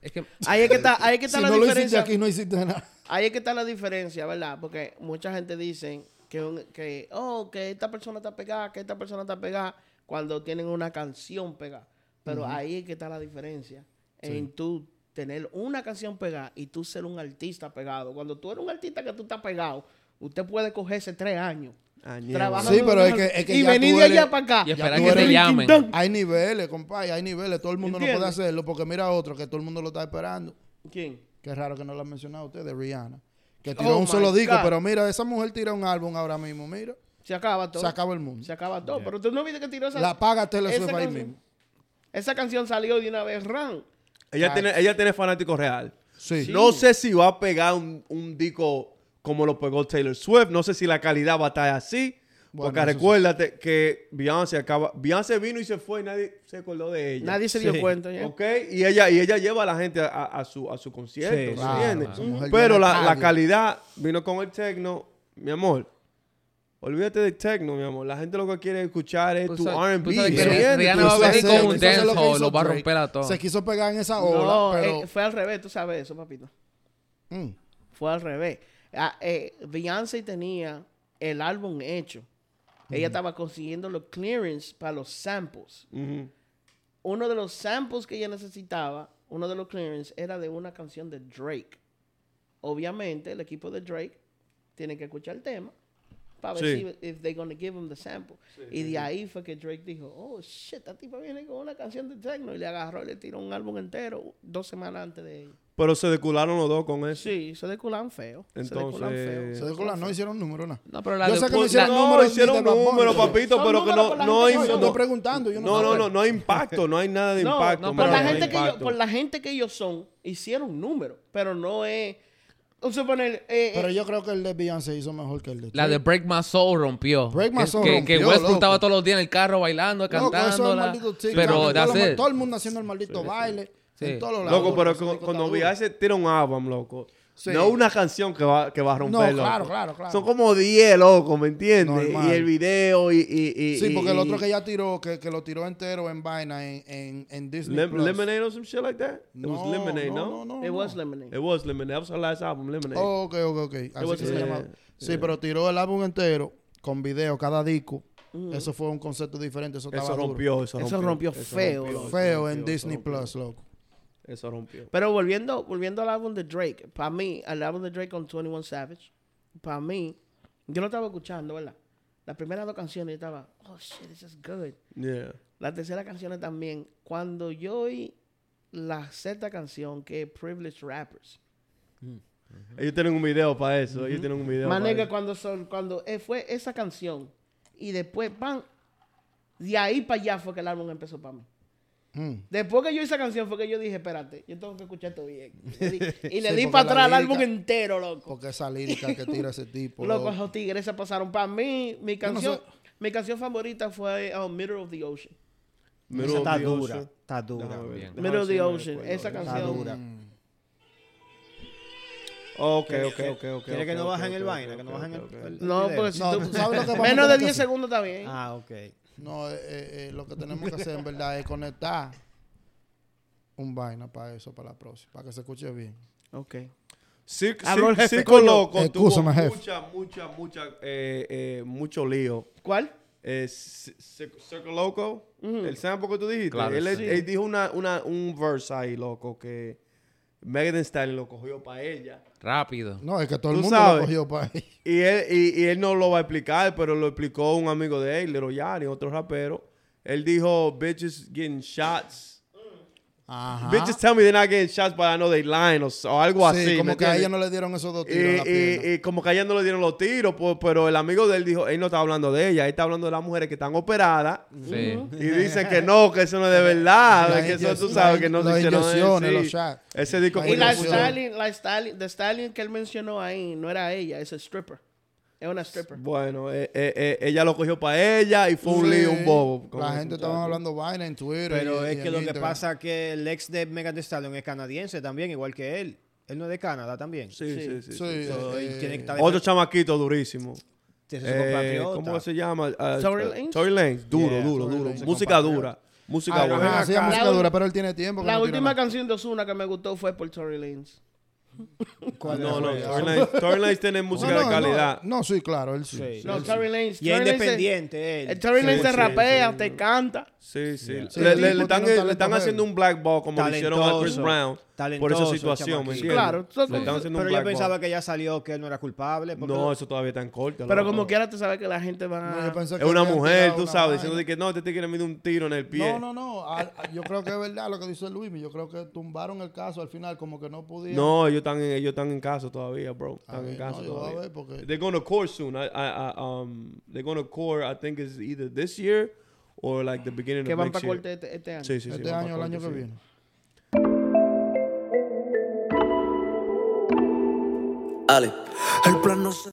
Es que Ahí es que está, ahí es que está Si la no lo hiciste diferencia. aquí, no hiciste nada. Ahí es que está la diferencia, ¿verdad? Porque mucha gente dice que, un- que, oh, que esta persona está pegada, que esta persona está pegada, cuando tienen una canción pegada. Pero ahí es que está la diferencia. En tú tener una canción pegada y tú ser un artista pegado. Cuando tú eres un artista que tú estás pegado, usted puede cogerse tres años. trabajando Sí, pero en es que- es que y venir de allá para acá. Y esperar que te llamen. Hay niveles, compadre, hay niveles. Todo el mundo no puede hacerlo porque mira otro que todo el mundo lo está esperando. ¿Quién? Qué raro que no lo han mencionado usted, de Rihanna. Que tiró Oh un solo disco, pero mira, esa mujer tira un álbum ahora mismo, mira. Se acaba todo. Se acaba el mundo. Se acaba todo. Pero tú no viste que tiró esa, La paga Taylor Swift ahí mismo. Esa canción salió de una vez, Ran. Ella tiene, ella tiene fanático real. Sí. No sé si va a pegar un, un disco como lo pegó Taylor Swift. No sé si la calidad va a estar así. Bueno, porque sí. recuérdate que Beyoncé acaba. Beyoncé vino y se fue y nadie se acordó de ella. Nadie se dio Sí. cuenta. ¿ya? ¿Ok? Y ella, y ella lleva a la gente a, a su, a su concierto. Sí, ¿me claro, entiendes? Pero la, la calidad vino con el techno. Mi amor. Olvídate del techno, mi amor. La gente lo que quiere escuchar es tu R&B. Rihanna va a venir con un lo dancehall, va a romper a todos. Se quiso pegar en esa No, ola, pero... eh, fue al revés, tú sabes eso, papito. Mm. Fue al revés. Ah, eh, Beyoncé tenía el álbum hecho. Ella estaba consiguiendo los clearance para los samples. Uno de los samples que ella necesitaba, uno de los clearance, era de una canción de Drake. Obviamente, el equipo de Drake tiene que escuchar el tema para ver Sí. si if they're gonna give him the sample. y de ahí fue que Drake dijo, oh shit, esta tipa viene con una canción de techno y le agarró y le tiró un álbum entero dos semanas antes de ella. Pero se decularon los dos con eso. Sí, se deculan feo. se Entonces- feo. Se dejó la- no hicieron número, nada. No, pero la Yo sé que no hicieron la- No, números hicieron pero- papito, Son pero que no, no No, estoy preguntando, yo no, no, no, no, no hay impacto, no hay nada de No, impacto. no, por, la no gente que ellos, por la gente que ellos son, hicieron números, pero no es... Suponer... eh, Pero eh, yo creo que el de Beyoncé hizo mejor que el de La de. Break My Soul rompió. Break My Que- Soul que, rompió, que Westbrook loco. estaba todos los días en el carro bailando, Loco, eso es el cantándola. maldito TikTok, pero that's it. todo el mundo haciendo el maldito baile Sí. en todos los lados. Loco, pero disco cuando. Beyoncé tira un álbum, loco. Sí. No una canción que va, que va a romper, No, claro, claro, claro. Son como 10, loco, ¿me entiendes? Normal. Y el video y... y, y Sí, porque y- el otro que ella tiró, que, que lo tiró entero en vaina en, en, en Disney Lem- Plus. Lemonade or some shit like that? It was No, Lemonade, no? No, no, it no. was Lemonade. It was Lemonade. That was her last album, Lemonade. Oh, ok, ok, ok. Así was que se yeah, llama. yeah. Sí, pero tiró el álbum entero con video, cada disco. Eso fue un concepto diferente. Eso, rompió, eso rompió. Eso rompió feo, rompió, Feo rompió, en Disney. Plus, loco. Eso rompió. Pero volviendo, volviendo al álbum de Drake, para mí, el álbum de Drake con 21 Savage, para mí, Yo lo estaba escuchando, ¿verdad? Las primeras dos canciones yo estaba, oh shit, this is good. Yeah. La tercera canción también. Cuando yo oí la sexta canción, que es Privileged Rappers. Ellos tienen un video para eso. Ellos tienen un video. Eso. cuando, son, cuando eh, fue esa canción y después, ¡pam! De ahí para allá fue que el álbum empezó para mí. Mm. Después que yo hice esa canción fue que yo dije, espérate, yo tengo que escuchar esto bien. Y le di- [LAUGHS] y le Sí, di porque para la atrás al lírica- álbum entero, loco. Porque esa lírica que tira ese tipo. [LAUGHS] Loco, loco. esos tigres se pasaron. Para mí, mi no canción, sé. mi canción favorita fue uh, Middle of the Ocean. Middle Esa of está the dura. Ocean. Está dura. Déjame Middle of the Ocean. Esa Está canción. dura. Mm. Ok, ok, ok, ok. ¿Quiere que no bajen el vaina? Que no bajen el- el- No, porque si No, tú- ¿tú sabes lo que menos de tener que 10 hacer? segundos está bien. Ah, ok. No, eh, eh, eh, lo que tenemos que hacer en verdad es conectar un vaina para eso, para la próxima, para que se escuche bien. Ok. Cir- Habló el Cir- jefe, Circo coño. Loco tuvo Excúsame, jefe. mucha, mucha, mucha, eh, eh, mucho lío. ¿Cuál? Eh, Ci- Ci- Circo Loco, el sample que tú dijiste. Claro, él, sí. él dijo una, una, un verse ahí, loco, que Megan Stallion lo cogió para ella. Rápido. No, es que todo el mundo sabes. lo cogió para ahí. Y él, y, y él no lo va a explicar, pero lo explicó un amigo de él, Lero Yari, otro rapero. Él dijo, bitches getting shots. Ajá. Bitches tell me they're not getting shots, but I know they lying, o, o algo sí, así. como ¿me que a ella no le dieron esos dos tiros en la Y, pierna. y- y como que a ella no le dieron los tiros, pues, pero el amigo de él dijo, él no está hablando de ella, él está hablando de las mujeres que están operadas. Sí. Y dicen que no, que eso no es de verdad, que eso tú sabes que no las se hicieron inyecciones, los shots. Ese disco Y la. Stalin, la Stalin, the Stalin que él mencionó ahí no era ella, es el stripper. Es una stripper. Bueno, eh, eh, eh, ella lo cogió para ella y fue un lío, un bobo. La gente estaba hablando vaina en Twitter. Pero y- es y que lo que pasa es que el ex de Megan Thee Stallion es canadiense también, igual que él. Él no es de Canadá también. Sí, sí, sí. Sí, sí. So, eh, él tiene que estar Otro chamaquito durísimo. Eh. ¿Cómo se llama? Ah, Tory Lanez? Tory Lanez. Duro, Yeah, duro, Tory duro. Música dura. Música Ah, buena. música dura, pero él tiene tiempo. La última canción de Ozuna que me gustó fue por Tory Lanez. [LAUGHS] ¿Cuál No, no. Tory Lanez, Tory Lanez tiene [LAUGHS] música No, de calidad. No, no, sí, claro, él sí. Sí. No, Él sí. Tory Lanez. Y es independiente él. El Tory Lanez Sí, se sí, rapea, sí. te canta. Sí, sí. Le, están, un le están haciendo un black ball como le hicieron a Chris Talentoso. Brown por esa situación, ¿me entiendes? Claro, so- le están haciendo un Pero yo pensaba ball. que ya salió que él no era culpable. No, eso todavía está en corte. Pero como quiera, tú sabes que la gente va a... Es que una mujer, tú una sabes, diciendo que no, te te quieren meter un tiro en el pie. No, no, no. a- a- yo creo que es verdad lo que dice Luis. Yo creo que tumbaron el caso al final, como que no podían. No, ellos están, en, ellos están en caso todavía, bro. Están ver, en caso no, yo a todavía. ver porque- They're going to court soon. I, I, I, um, they're going to court, I think it's either this year or like the beginning que of van next para year. corte este, este año. Sí, sí, sí. este van año, pa' el año que viene. Ale. El plan no se